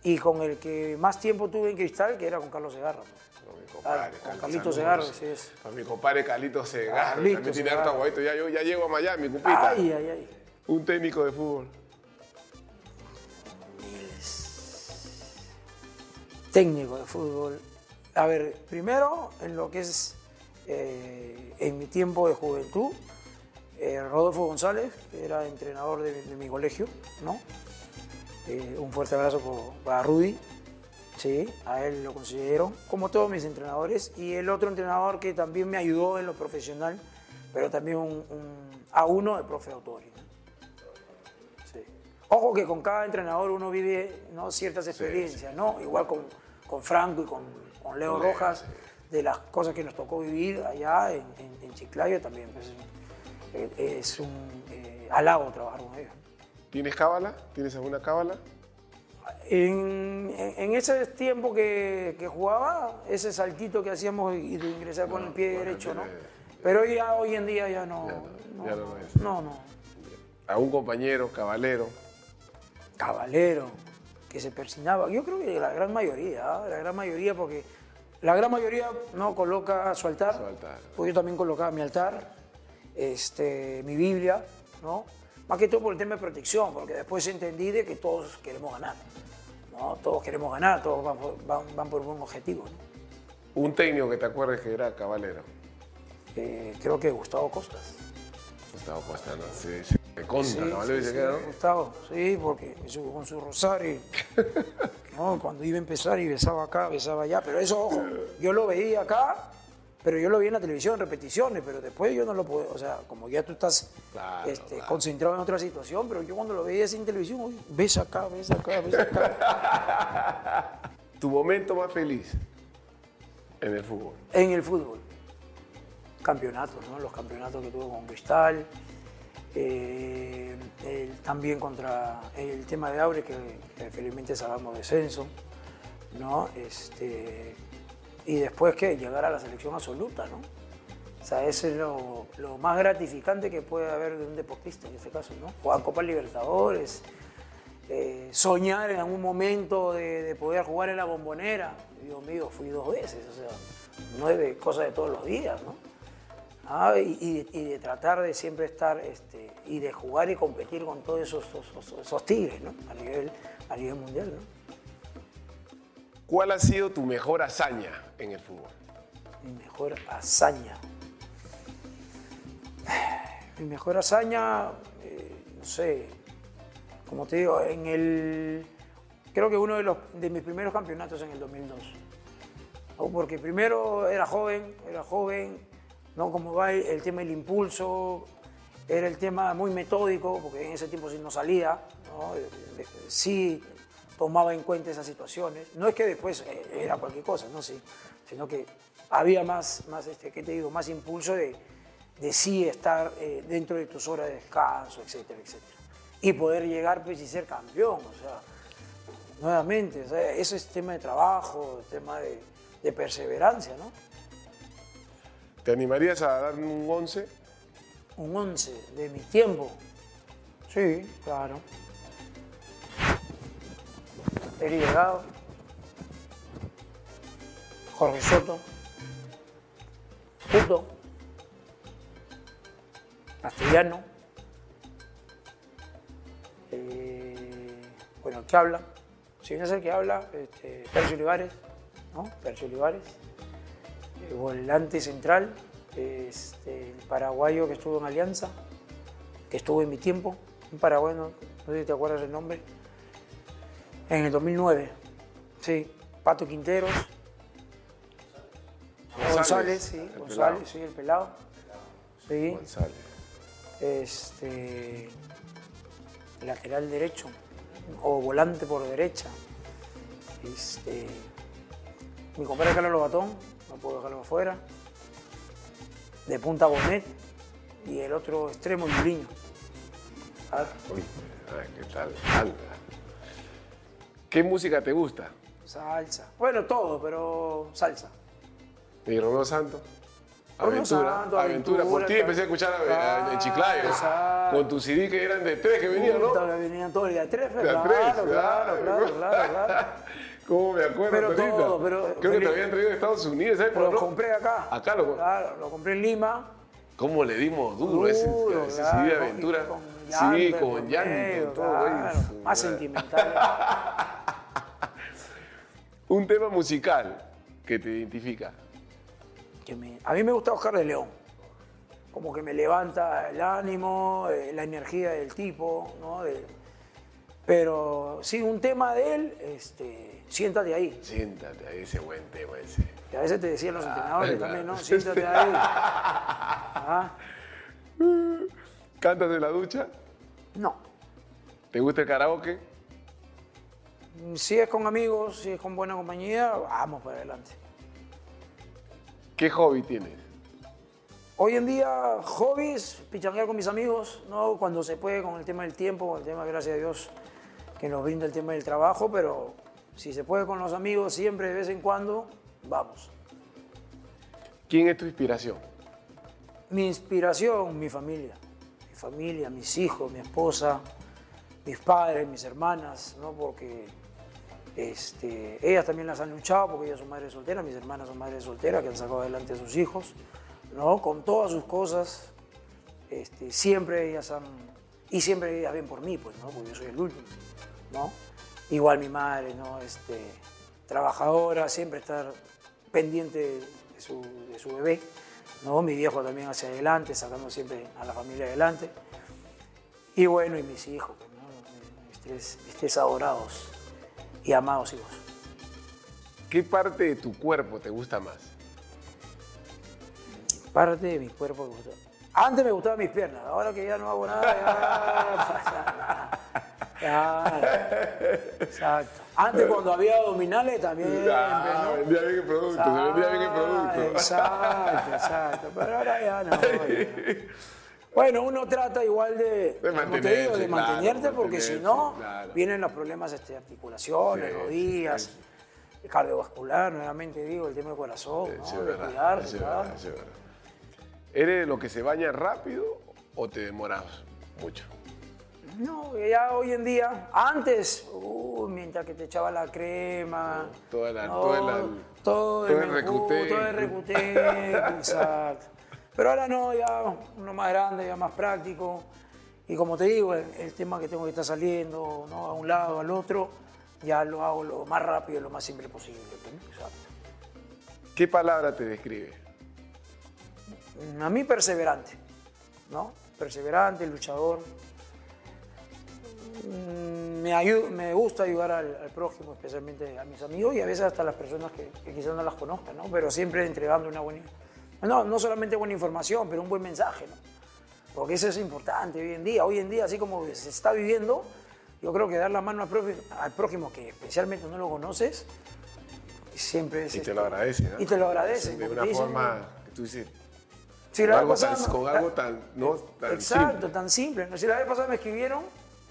Y con el que más tiempo tuve en Cristal, que era con Carlos Segarra. Con mi Ah, compadre, con Carlos Carlito. Segarra, sí es. A mi compadre Carlito Segarra. Carlito También tiene Segarra. harto aguadito. Ya, yo ya llego a Miami, cupita. Ay, ay, ay. Un técnico de fútbol. técnico de fútbol. A ver, primero en lo que es eh, en mi tiempo de juventud, eh, Rodolfo González, que era entrenador de, de mi colegio, ¿no? Eh, un fuerte abrazo por- para Rudy, sí, a él lo considero, como todos mis entrenadores, y el otro entrenador que también me ayudó en lo profesional, pero también un, un- a uno de profe Autori. Sí. Ojo que con cada entrenador uno vive ¿no? ciertas experiencias, ¿no? Igual con, con Franco y con, con Leo Rojas, de las cosas que nos tocó vivir allá en, en- en Chiclayo también. pues, eh, es un eh, halago trabajar con ellos. ¿Tienes cábala? ¿Tienes alguna cábala? En, ese tiempo que, que jugaba, ese saltito que hacíamos y de ingresar con el pie derecho, ¿no? Pero ya hoy en día ya no. Ya no, ya no es. no, no. ¿A un compañero, caballero? Caballero, que se persignaba. Yo creo que la gran mayoría, ¿ah? la gran mayoría, porque la gran mayoría no coloca su altar. Su altar. Pues yo también colocaba mi altar, este, mi Biblia, ¿no? Más que todo por el tema de protección, porque después entendí de que todos queremos ganar. ¿no? Todos queremos ganar, todos van por, van- van por un buen objetivo. ¿no? Un técnico que te acuerdes que era caballero. Eh, creo que Gustavo Costas. Gustavo Costa, ¿no? Sí, sí. Contra, Sí, caballero sí, ¿no? Gustavo, sí, porque con su rosario. ¿no? Cuando iba a empezar y besaba acá, besaba allá. Pero eso, ojo, yo lo veía acá, pero yo lo vi en la televisión, en repeticiones, pero después yo no lo puedo, o sea, como ya tú estás Claro, este, claro. concentrado en otra situación, pero yo cuando lo veía así en televisión, uy, besa acá, besa acá, besa acá. Tu momento más feliz en el fútbol. en el fútbol. Campeonatos, ¿no? Los campeonatos que tuvo con Cristal. Eh, también contra el tema de Aure, que, que felizmente salvamos descenso. ¿no? Este, y después que llegar a la selección absoluta, ¿no? O sea, eso es lo, más gratificante que puede haber de un deportista en este caso, ¿no? Jugar Copa Libertadores, eh, soñar en algún momento de, de poder jugar en la bombonera. Dios mío, fui dos veces, o sea, no es de cosas de todos los días, ¿no? Ah, y, de tratar de siempre estar este, y de jugar y competir con todos esos, esos- esos tigres, ¿no? A nivel, a nivel mundial, ¿no? ¿Cuál ha sido tu mejor hazaña en el fútbol? Mi mejor hazaña. Mi mejor hazaña, eh, no sé, como te digo, en el. Creo que uno de, los, de mis primeros campeonatos en el 2002. ¿no? Porque primero era joven, era joven, ¿no? Como va el, tema del impulso, era el tema muy metódico, porque en ese tiempo sí no salía. Eh, eh, sí tomaba en cuenta esas situaciones. No es que después eh, era cualquier cosa, ¿no? Sí, sino que había más, más este, ¿qué te digo? Más impulso de, de sí estar dentro de tus horas de descanso, etcétera, etcétera. Y poder llegar pues y ser campeón, o sea, nuevamente, o sea, eso es tema de trabajo, tema de, de perseverancia, ¿no? ¿Te animarías a darme un 11? Un 11 de mi tiempo. Sí, claro. Eri Delgado, Jorge Soto, Puto, Castellano, eh, bueno, el que habla, si bien es el que habla, este, Percio Olivares, ¿no? Percio Olivares, volante central, este, el paraguayo que estuvo en Alianza, que estuvo en mi tiempo, un paraguayo, no sé si te acuerdas el nombre, en el 2009, sí, Pato Quinteros, González, González, sí, el González, pelado. sí, el pelado, sí, González. este, lateral derecho o volante por derecha. Este, mi compadre Carlos Lobatón, no puedo dejarlo afuera. De punta Bonet y el otro extremo Yuliño. Ah, ¿qué tal? Anda. ¿Qué música te gusta? Salsa. Bueno, todo, pero salsa. ¿Y Romeo Santos? Aventura, Santos, aventura. Por Aventura, ti empecé a escuchar a- a- claro, en Chiclayo. exacto. Con tu CD que eran de tres que venían, ¿no? Venían todos de tres, De a claro, tres, claro, claro. claro, claro, claro. ¿Cómo me acuerdo Pero ahorita? todo, pero- Creo que te habían traído de Estados Unidos, ¿sabes? Pero lo compré acá. Acá lo Claro, lo compré en Lima. ¿Cómo le dimos duro, ese, Duro, ese claro, CD de con- aventura? con sí, con llanto, medio, todo. claro, más sentimental. Un tema musical que te identifica. que me- a mí me gusta Oscar de León. Como que me levanta el ánimo, eh, la energía del tipo, ¿no? De- pero sí, un tema de él, este, siéntate ahí. Siéntate ahí, ese buen tema ese. Que a veces te decían los entrenadores claro. también, ¿no? Siéntate ahí. Ah, ¿Cantas en la ducha? No. ¿Te gusta el karaoke? Si es con amigos, si es con buena compañía, vamos para adelante. ¿Qué hobby tienes? Hoy en día, hobbies, pichanguear con mis amigos, ¿no? Cuando se puede, con el tema del tiempo, con el tema, gracias a Dios, que nos brinda el tema del trabajo, pero si se puede con los amigos, siempre, de vez en cuando, vamos. ¿Quién es tu inspiración? Mi inspiración, mi familia. Mi familia, mis hijos, mi esposa, mis padres, mis hermanas, ¿no? Porque este, ellas también las han luchado, porque ellas son madres solteras, mis hermanas son madres solteras, que han sacado adelante a sus hijos, ¿no? Con todas sus cosas, este, siempre ellas han... Y siempre ellas ven por mí, pues, ¿no? Porque yo soy el último, ¿no? Igual mi madre, ¿no? Este, trabajadora, siempre estar pendiente de su, de su bebé, ¿no? Mi viejo también hacia adelante, sacando siempre a la familia adelante. Y bueno, y mis hijos, ¿no? mis, tres, mis tres adorados y amados hijos. ¿Qué parte de tu cuerpo te gusta más? Parte de mi cuerpo que gusta. Antes me gustaban mis piernas, ahora que ya no hago nada, ya. exacto. Antes cuando había abdominales también. Ah, ¿no? vendía bien el producto, se vendía bien el producto. Exacto, exacto. Pero ahora ya no. ya. Bueno, uno trata igual de, como te mantenerse, digo, de claro, mantenerte porque si no, claro. vienen los problemas este, articulaciones, Sí, rodillas, cardiovascular, nuevamente digo, el tema del corazón, ¿no? De cuidarse, claro. ¿Eres de lo que se baña rápido o te demoras mucho? No, ya hoy en día, antes, uh, mientras que te echaba la crema, Toda la- no, toda la- todo todo el recuté. todo el recuté, exacto. Pero ahora no, ya uno más grande, ya más práctico. Y como te digo, el, el tema que tengo que estar saliendo, ¿no? a un lado, al otro, ya lo hago lo más rápido, lo más simple posible. pues. Exacto. ¿Qué palabra te describe? A mí perseverante, ¿no? Perseverante, luchador. Mm, Me, ayu- me gusta ayudar al, al prójimo, especialmente a mis amigos y a veces hasta a las personas que, que quizás no las conozcan, ¿no? Pero siempre entregando una buena... No, no solamente buena información, pero un buen mensaje, ¿no? Porque eso es importante hoy en día. Hoy en día, así como se está viviendo, yo creo que dar la mano al prójimo, al prójimo que especialmente no lo conoces, siempre es... Y te este, lo agradecen. ¿no? Y te lo agradecen. De una te dicen, forma que tú dices, con algo tan, con la- algo tan, no, tan Exacto, simple. tan simple. Si la vez pasada me escribieron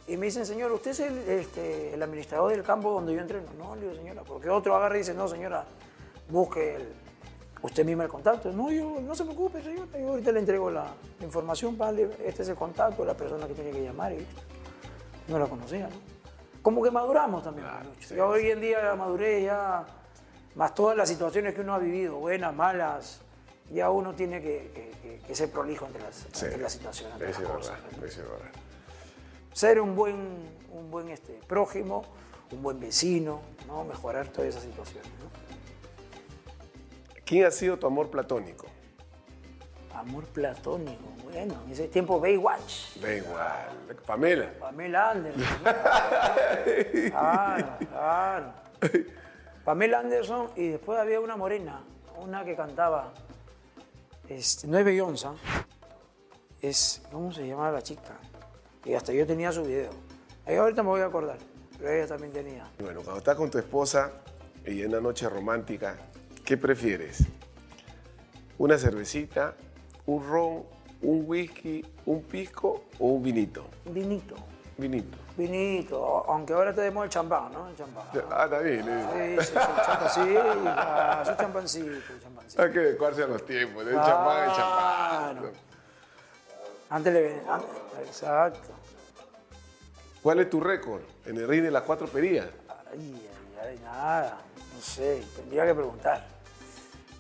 y me dicen, señor, usted es el, este, el administrador del campo donde yo entreno. No, le digo, señora, porque otro agarra y dice, no, señora, busque el- usted misma el contacto. No, yo, no se preocupe, señora, yo ahorita le entrego la, la información, vale, este es el contacto, la persona que tiene que llamar. Y no la conocía, ¿no? Como que maduramos también, Claro, sí, Yo hoy en día maduré ya, más todas las situaciones que uno ha vivido, buenas, malas, ya uno tiene que, que- que- que ser prolijo entre las, Sí. ante las situaciones, ante Eso las es cosas. verdad, es verdad. Ser un buen, un buen este, prójimo, un buen vecino, ¿no? mejorar todas esas situaciones. ¿no? ¿Quién ha sido tu amor platónico? Amor platónico, bueno, en ese tiempo Baywatch, igual. Pamela. Pamela Anderson. Claro, claro. Pamela Anderson y después había una morena, una que cantaba, este, no es Beyoncé, es, ¿cómo se llamaba la chica? Y hasta yo tenía su video. Ahí ahorita me voy a acordar, pero ella también tenía. Bueno, cuando estás con tu esposa y en una noche romántica, ¿qué prefieres? ¿Una cervecita, un ron, un whisky, un pisco o un vinito? Vinito, Vinito. vinito, aunque ahora tenemos el champán, ¿no? El champán. Ah, está bien. eh. Sí, sí, sí, champán, sí, ah, su champancito, champancito. Hay que adecuarse a los tiempos. El champán, el champán. Antes le antes- exacto. ¿Cuál es tu récord en el ring de las cuatro perillas? Ay, ay, ay, nada, no sé, tendría que preguntar.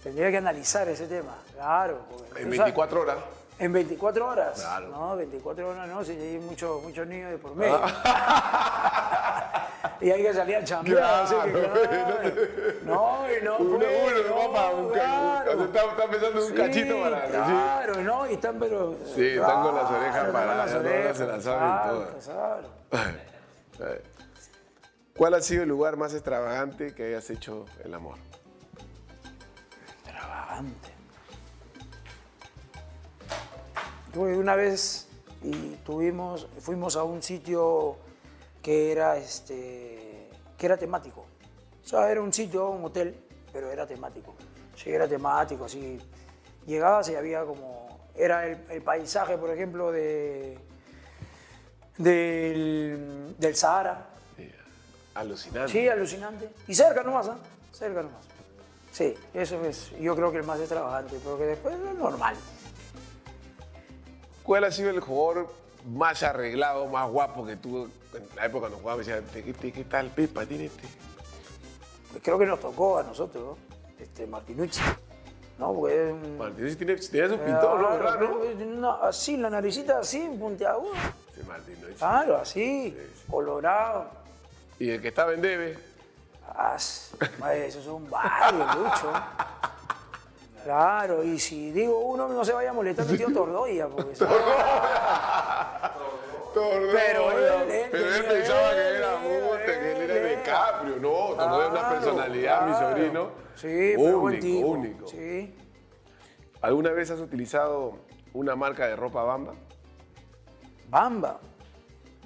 Tendría que analizar ese tema, claro. En sabes- 24 horas. En 24 horas. Claro. No, 24 horas no, si hay muchos muchos niños de por medio. Ah. y hay que salir al chambear, así que Claro. claro. No, y no, Uno, uno, no, papá, un claro. está, está pensando en un Sí, cachito para. sí. Claro, ¿no? Y están, pero. Sí, están con las orejas paradas, las orejas, se las saben claro, todas. claro. ¿Cuál ha sido el lugar más extravagante que hayas hecho el amor? Extravagante. Tuve una vez y tuvimos, fuimos a un sitio que era, este, que era temático. O sea, era un sitio, un hotel, pero era temático. Sí, era temático, así. Llegabas y había como, era el, el paisaje, por ejemplo, de, del, del Sahara. Sí, Alucinante. Sí, alucinante. Y cerca nomás, ¿ah? Cerca nomás. Sí, eso es, yo creo que el más extravagante, porque después es normal. ¿Cuál ha sido el jugador más arreglado, más guapo que tú en la época cuando jugaba? Me decía, ¿qué, qué, tal Pepa tiene este? Creo que nos tocó a nosotros, ¿no? Este, Martinucci. ¿No? Porque. Martínez tiene, tenía su pintor, ¿no? ¿Verdad, no? no, así, la naricita así, puntiaguda. Sí, Martínez. Claro, así, colorado. Y el que estaba en Debe, Ah, madre, eso es un barrio, Lucho. Claro, y si digo uno, no se vaya a molestar mi tío Tordoya, porque Tordoya. Pero él- él Pero él pensaba que era Monte, que él era. DiCaprio. No, Tordoya es una Claro, personalidad, mi sobrino. Sí, pero buen único, tipo. único. Sí. ¿Alguna vez has utilizado una marca de ropa bamba? Bamba.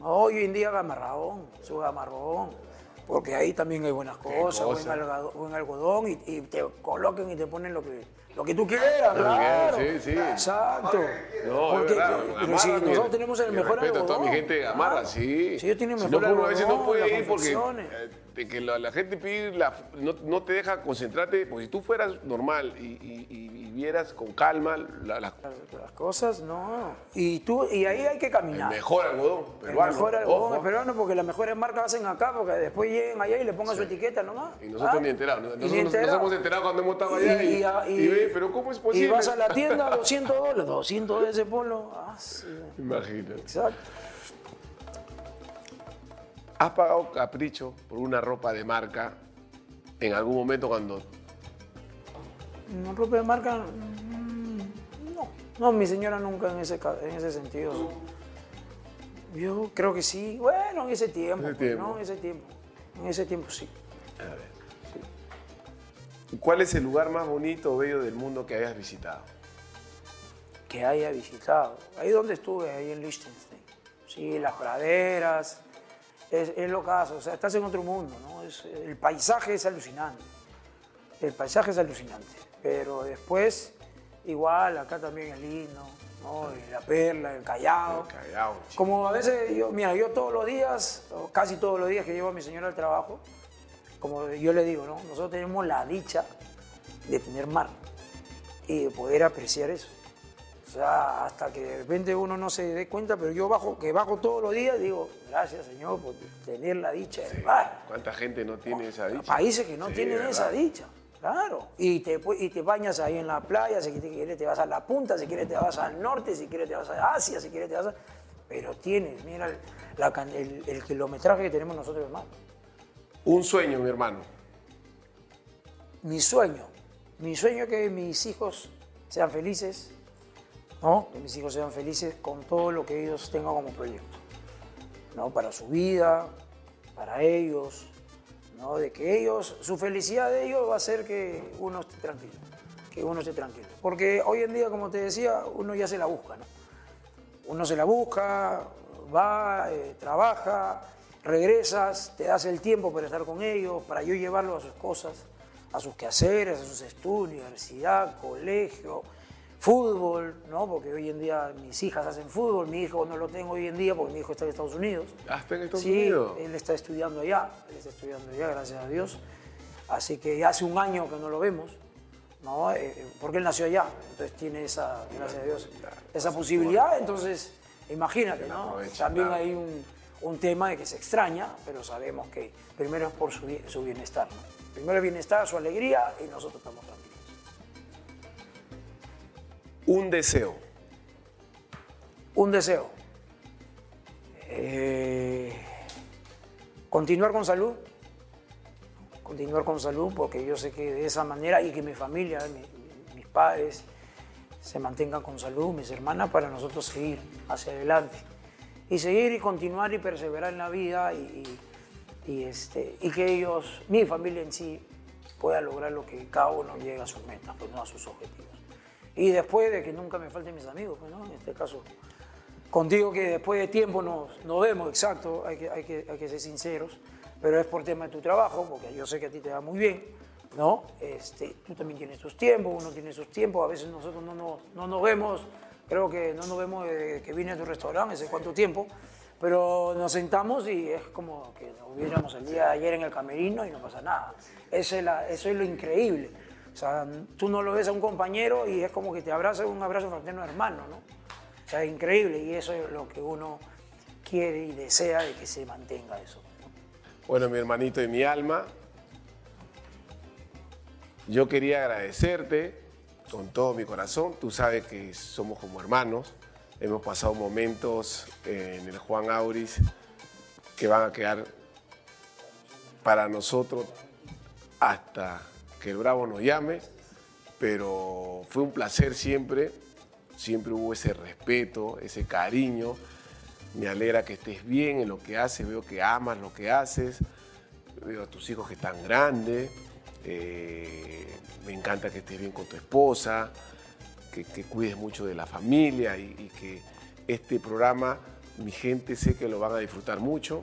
Hoy en día gamarrón, su gamarrón. Porque ahí también hay buenas cosas, buen, algodón y, y te coloquen y te ponen lo que, lo que tú quieras, claro. sí, sí. Exacto. No, Porque, verdad. pero si nosotros tenemos el mejor respeto algodón. a toda mi gente de Gamarra, claro. sí. Sí, ellos tienen Si mejor no, uno a veces no algodón, puede ir porque eh, que la, la gente pide, la- no, no te deja concentrarte, porque si tú fueras normal y, y- y- y vieras con calma la- la- Las, las cosas, no. Y, tú, y ahí hay que el caminar. mejor algodón El mejor algodón ojo. peruano porque las mejores marcas hacen acá, porque después lleguen allá y le pongan su etiqueta nomás. Y nosotros Ah, ni enterados. y Nosotros ni nos, nos enterados. hemos enterado cuando hemos estado allá y, a- pero ¿cómo es posible? Y vas a la tienda, 200 dólares, 200 de ese polo. Ah, sí, Imagínate. exacto. ¿Has pagado capricho por una ropa de marca en algún momento cuando ¿Una ropa de marca? mm, No. No, mi señora nunca en ese, en ese sentido. Yo creo que sí. Bueno, en ese tiempo. Ese pues, tiempo. ¿no? En ese tiempo. En ese tiempo sí. ¿Cuál es el lugar más bonito o bello del mundo que hayas visitado? que haya visitado. Ahí donde estuve, ahí en Liechtenstein. Sí, las praderas, es, es lo caso, o sea, estás en otro mundo, ¿no? Es- el paisaje es alucinante. El paisaje es alucinante. Pero después, igual, acá también el lindo, ¿no? Y la perla, el callao. Callao, chico. Como a veces, yo, mira, yo todos los días, o casi todos los días que llevo a mi señora al trabajo, como yo le digo, ¿no? Nosotros tenemos la dicha de tener mar y de poder apreciar eso. O sea, hasta que de repente uno no se dé cuenta, pero yo bajo, que bajo todos los días, digo, gracias Señor por tener la dicha del mar. ¿Cuánta gente no tiene esa dicha? Países que no Sí, tienen esa dicha, claro. Y te, y te bañas ahí en la playa, si quieres te vas a la punta, si quieres te vas al norte, si quieres te vas a Asia, si quieres te vas a... Pero tienes, mira el, la can- el- el kilometraje que tenemos nosotros, hermano. Un sueño, mi hermano. Mi sueño, mi sueño es que mis hijos sean felices, ¿no? Que mis hijos sean felices con todo lo que ellos tengan como proyecto, ¿no? Para su vida, para ellos, ¿no? De que ellos, su felicidad de ellos va a ser que uno esté tranquilo, que uno esté tranquilo. Porque hoy en día, como te decía, uno ya se la busca, ¿no? Uno se la busca, va, eh, trabaja, regresas, te das el tiempo para estar con ellos, para yo llevarlos a sus cosas, a sus quehaceres, a sus estudios, universidad, colegio, fútbol, ¿no? Porque hoy en día mis hijas hacen fútbol, mi hijo no lo tengo hoy en día porque mi hijo está en Estados Unidos. Ah, está en Estados sí, Unidos. él está estudiando allá, él está estudiando allá, gracias a Dios. Así que ya hace un año que no lo vemos, ¿no? Eh, eh, porque él nació allá, entonces tiene esa, gracias a Dios, esa posibilidad. Entonces, imagínate, ¿no? También hay un, un tema de que se extraña, pero sabemos que primero es por su, su bienestar, ¿no? Primero el bienestar, su alegría y nosotros estamos tranquilos. Un deseo. Un deseo. Eh, continuar con salud. Continuar con salud porque yo sé que de esa manera y que mi familia, mi- mis padres se mantengan con salud, mis hermanas, para nosotros seguir hacia adelante. Y seguir y continuar y perseverar en la vida y, y- este, y que ellos, mi familia en sí, pueda lograr lo que cada uno llega a sus metas, pues no a sus objetivos. Y después de que nunca me falten mis amigos, pues, ¿no? En este caso, contigo que después de tiempo nos, nos vemos, exacto, hay que, hay, que, hay que ser sinceros, pero es por tema de tu trabajo, porque yo sé que a ti te va muy bien, ¿no? Este, tú también tienes tus tiempos, uno tiene sus tiempos, a veces nosotros no nos, no nos vemos, creo que no nos vemos que vine a tu restaurante, hace cuánto tiempo, pero nos sentamos y es como que nos viéramos el día de ayer en el camerino y no pasa nada. Eso es, lo increíble. O sea, tú no lo ves a un compañero y es como que te abraza un abrazo fraterno hermano, ¿no? O sea, es increíble y eso es lo que uno quiere y desea de que se mantenga eso. Bueno, mi hermanito de mi alma, yo quería agradecerte con todo mi corazón. Tú sabes que somos como hermanos. Hemos pasado momentos en el Juan Auris que van a quedar para nosotros hasta que el Bravo nos llame. Pero fue un placer siempre. Siempre hubo ese respeto, ese cariño. Me alegra que estés bien en lo que haces, veo que amas lo que haces, veo a tus hijos que están grandes, eh, me encanta que estés bien con tu esposa, que, que cuides mucho de la familia y, y que este programa, mi gente sé que lo van a disfrutar mucho.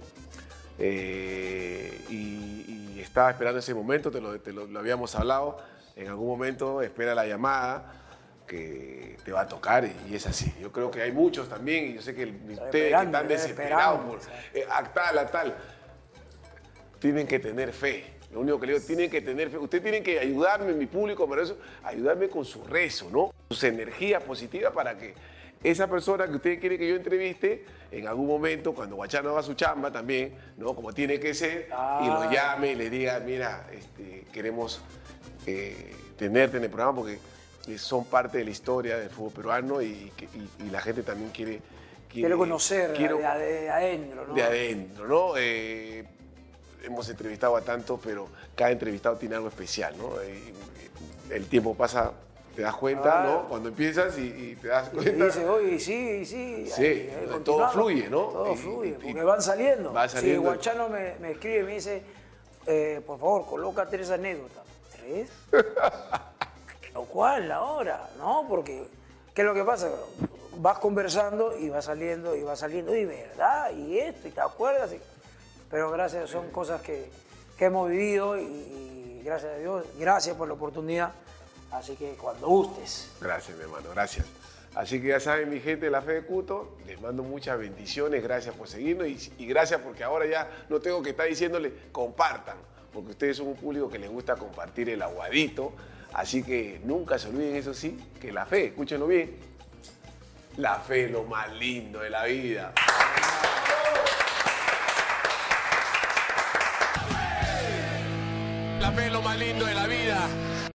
Eh, y, y estaba esperando ese momento, te, lo, te lo- lo habíamos hablado, en algún momento espera la llamada que te va a tocar y, y es así. Yo creo que hay muchos también y yo sé que el- ustedes están desesperados por eh, a tal, a tal, tienen que tener fe. Lo único que le digo, tienen que tener fe. Ustedes tienen que ayudarme, mi público, maravilloso, ayudarme con su rezo, ¿no? Sus energías positivas para que esa persona que ustedes quieren que yo entreviste, en algún momento, cuando Guachano haga su chamba también, ¿no? Como tiene que ser, y lo Ah. llame y le diga, mira, este, queremos eh, tenerte en el programa porque son parte de la historia del fútbol peruano y, que- y- y la gente también quiere... Quiero conocer quiero- de adentro, ¿no? de adentro, ¿no? Eh, hemos entrevistado a tantos, pero cada entrevistado tiene algo especial, ¿no? El tiempo pasa, te das cuenta. ¿no? Cuando empiezas y, y te das Y cuenta. dice, oye, sí, sí. Sí, todo fluye, ¿no? Todo Y- fluye, y- porque van saliendo. va saliendo. Sí, Guachano me, me escribe y me dice, eh, por favor, coloca tres anécdotas. ¿Tres? Lo cual, la hora, ¿no? Porque, ¿qué es lo que pasa? Vas conversando y va saliendo y va saliendo, y verdad, y esto, y te acuerdas. y- Pero gracias, son cosas que, que hemos vivido y, gracias a Dios, gracias por la oportunidad. Así que cuando gustes. Gracias, mi hermano, gracias. Así que ya saben, mi gente de la fe de Cuto, les mando muchas bendiciones, gracias por seguirnos y, y gracias porque ahora ya no tengo que estar diciéndole compartan, porque ustedes son un público que les gusta compartir el aguadito. Así que nunca se olviden, eso sí, que la fe, escúchenlo bien, la fe es lo más lindo de la vida. La más lindo de la vida.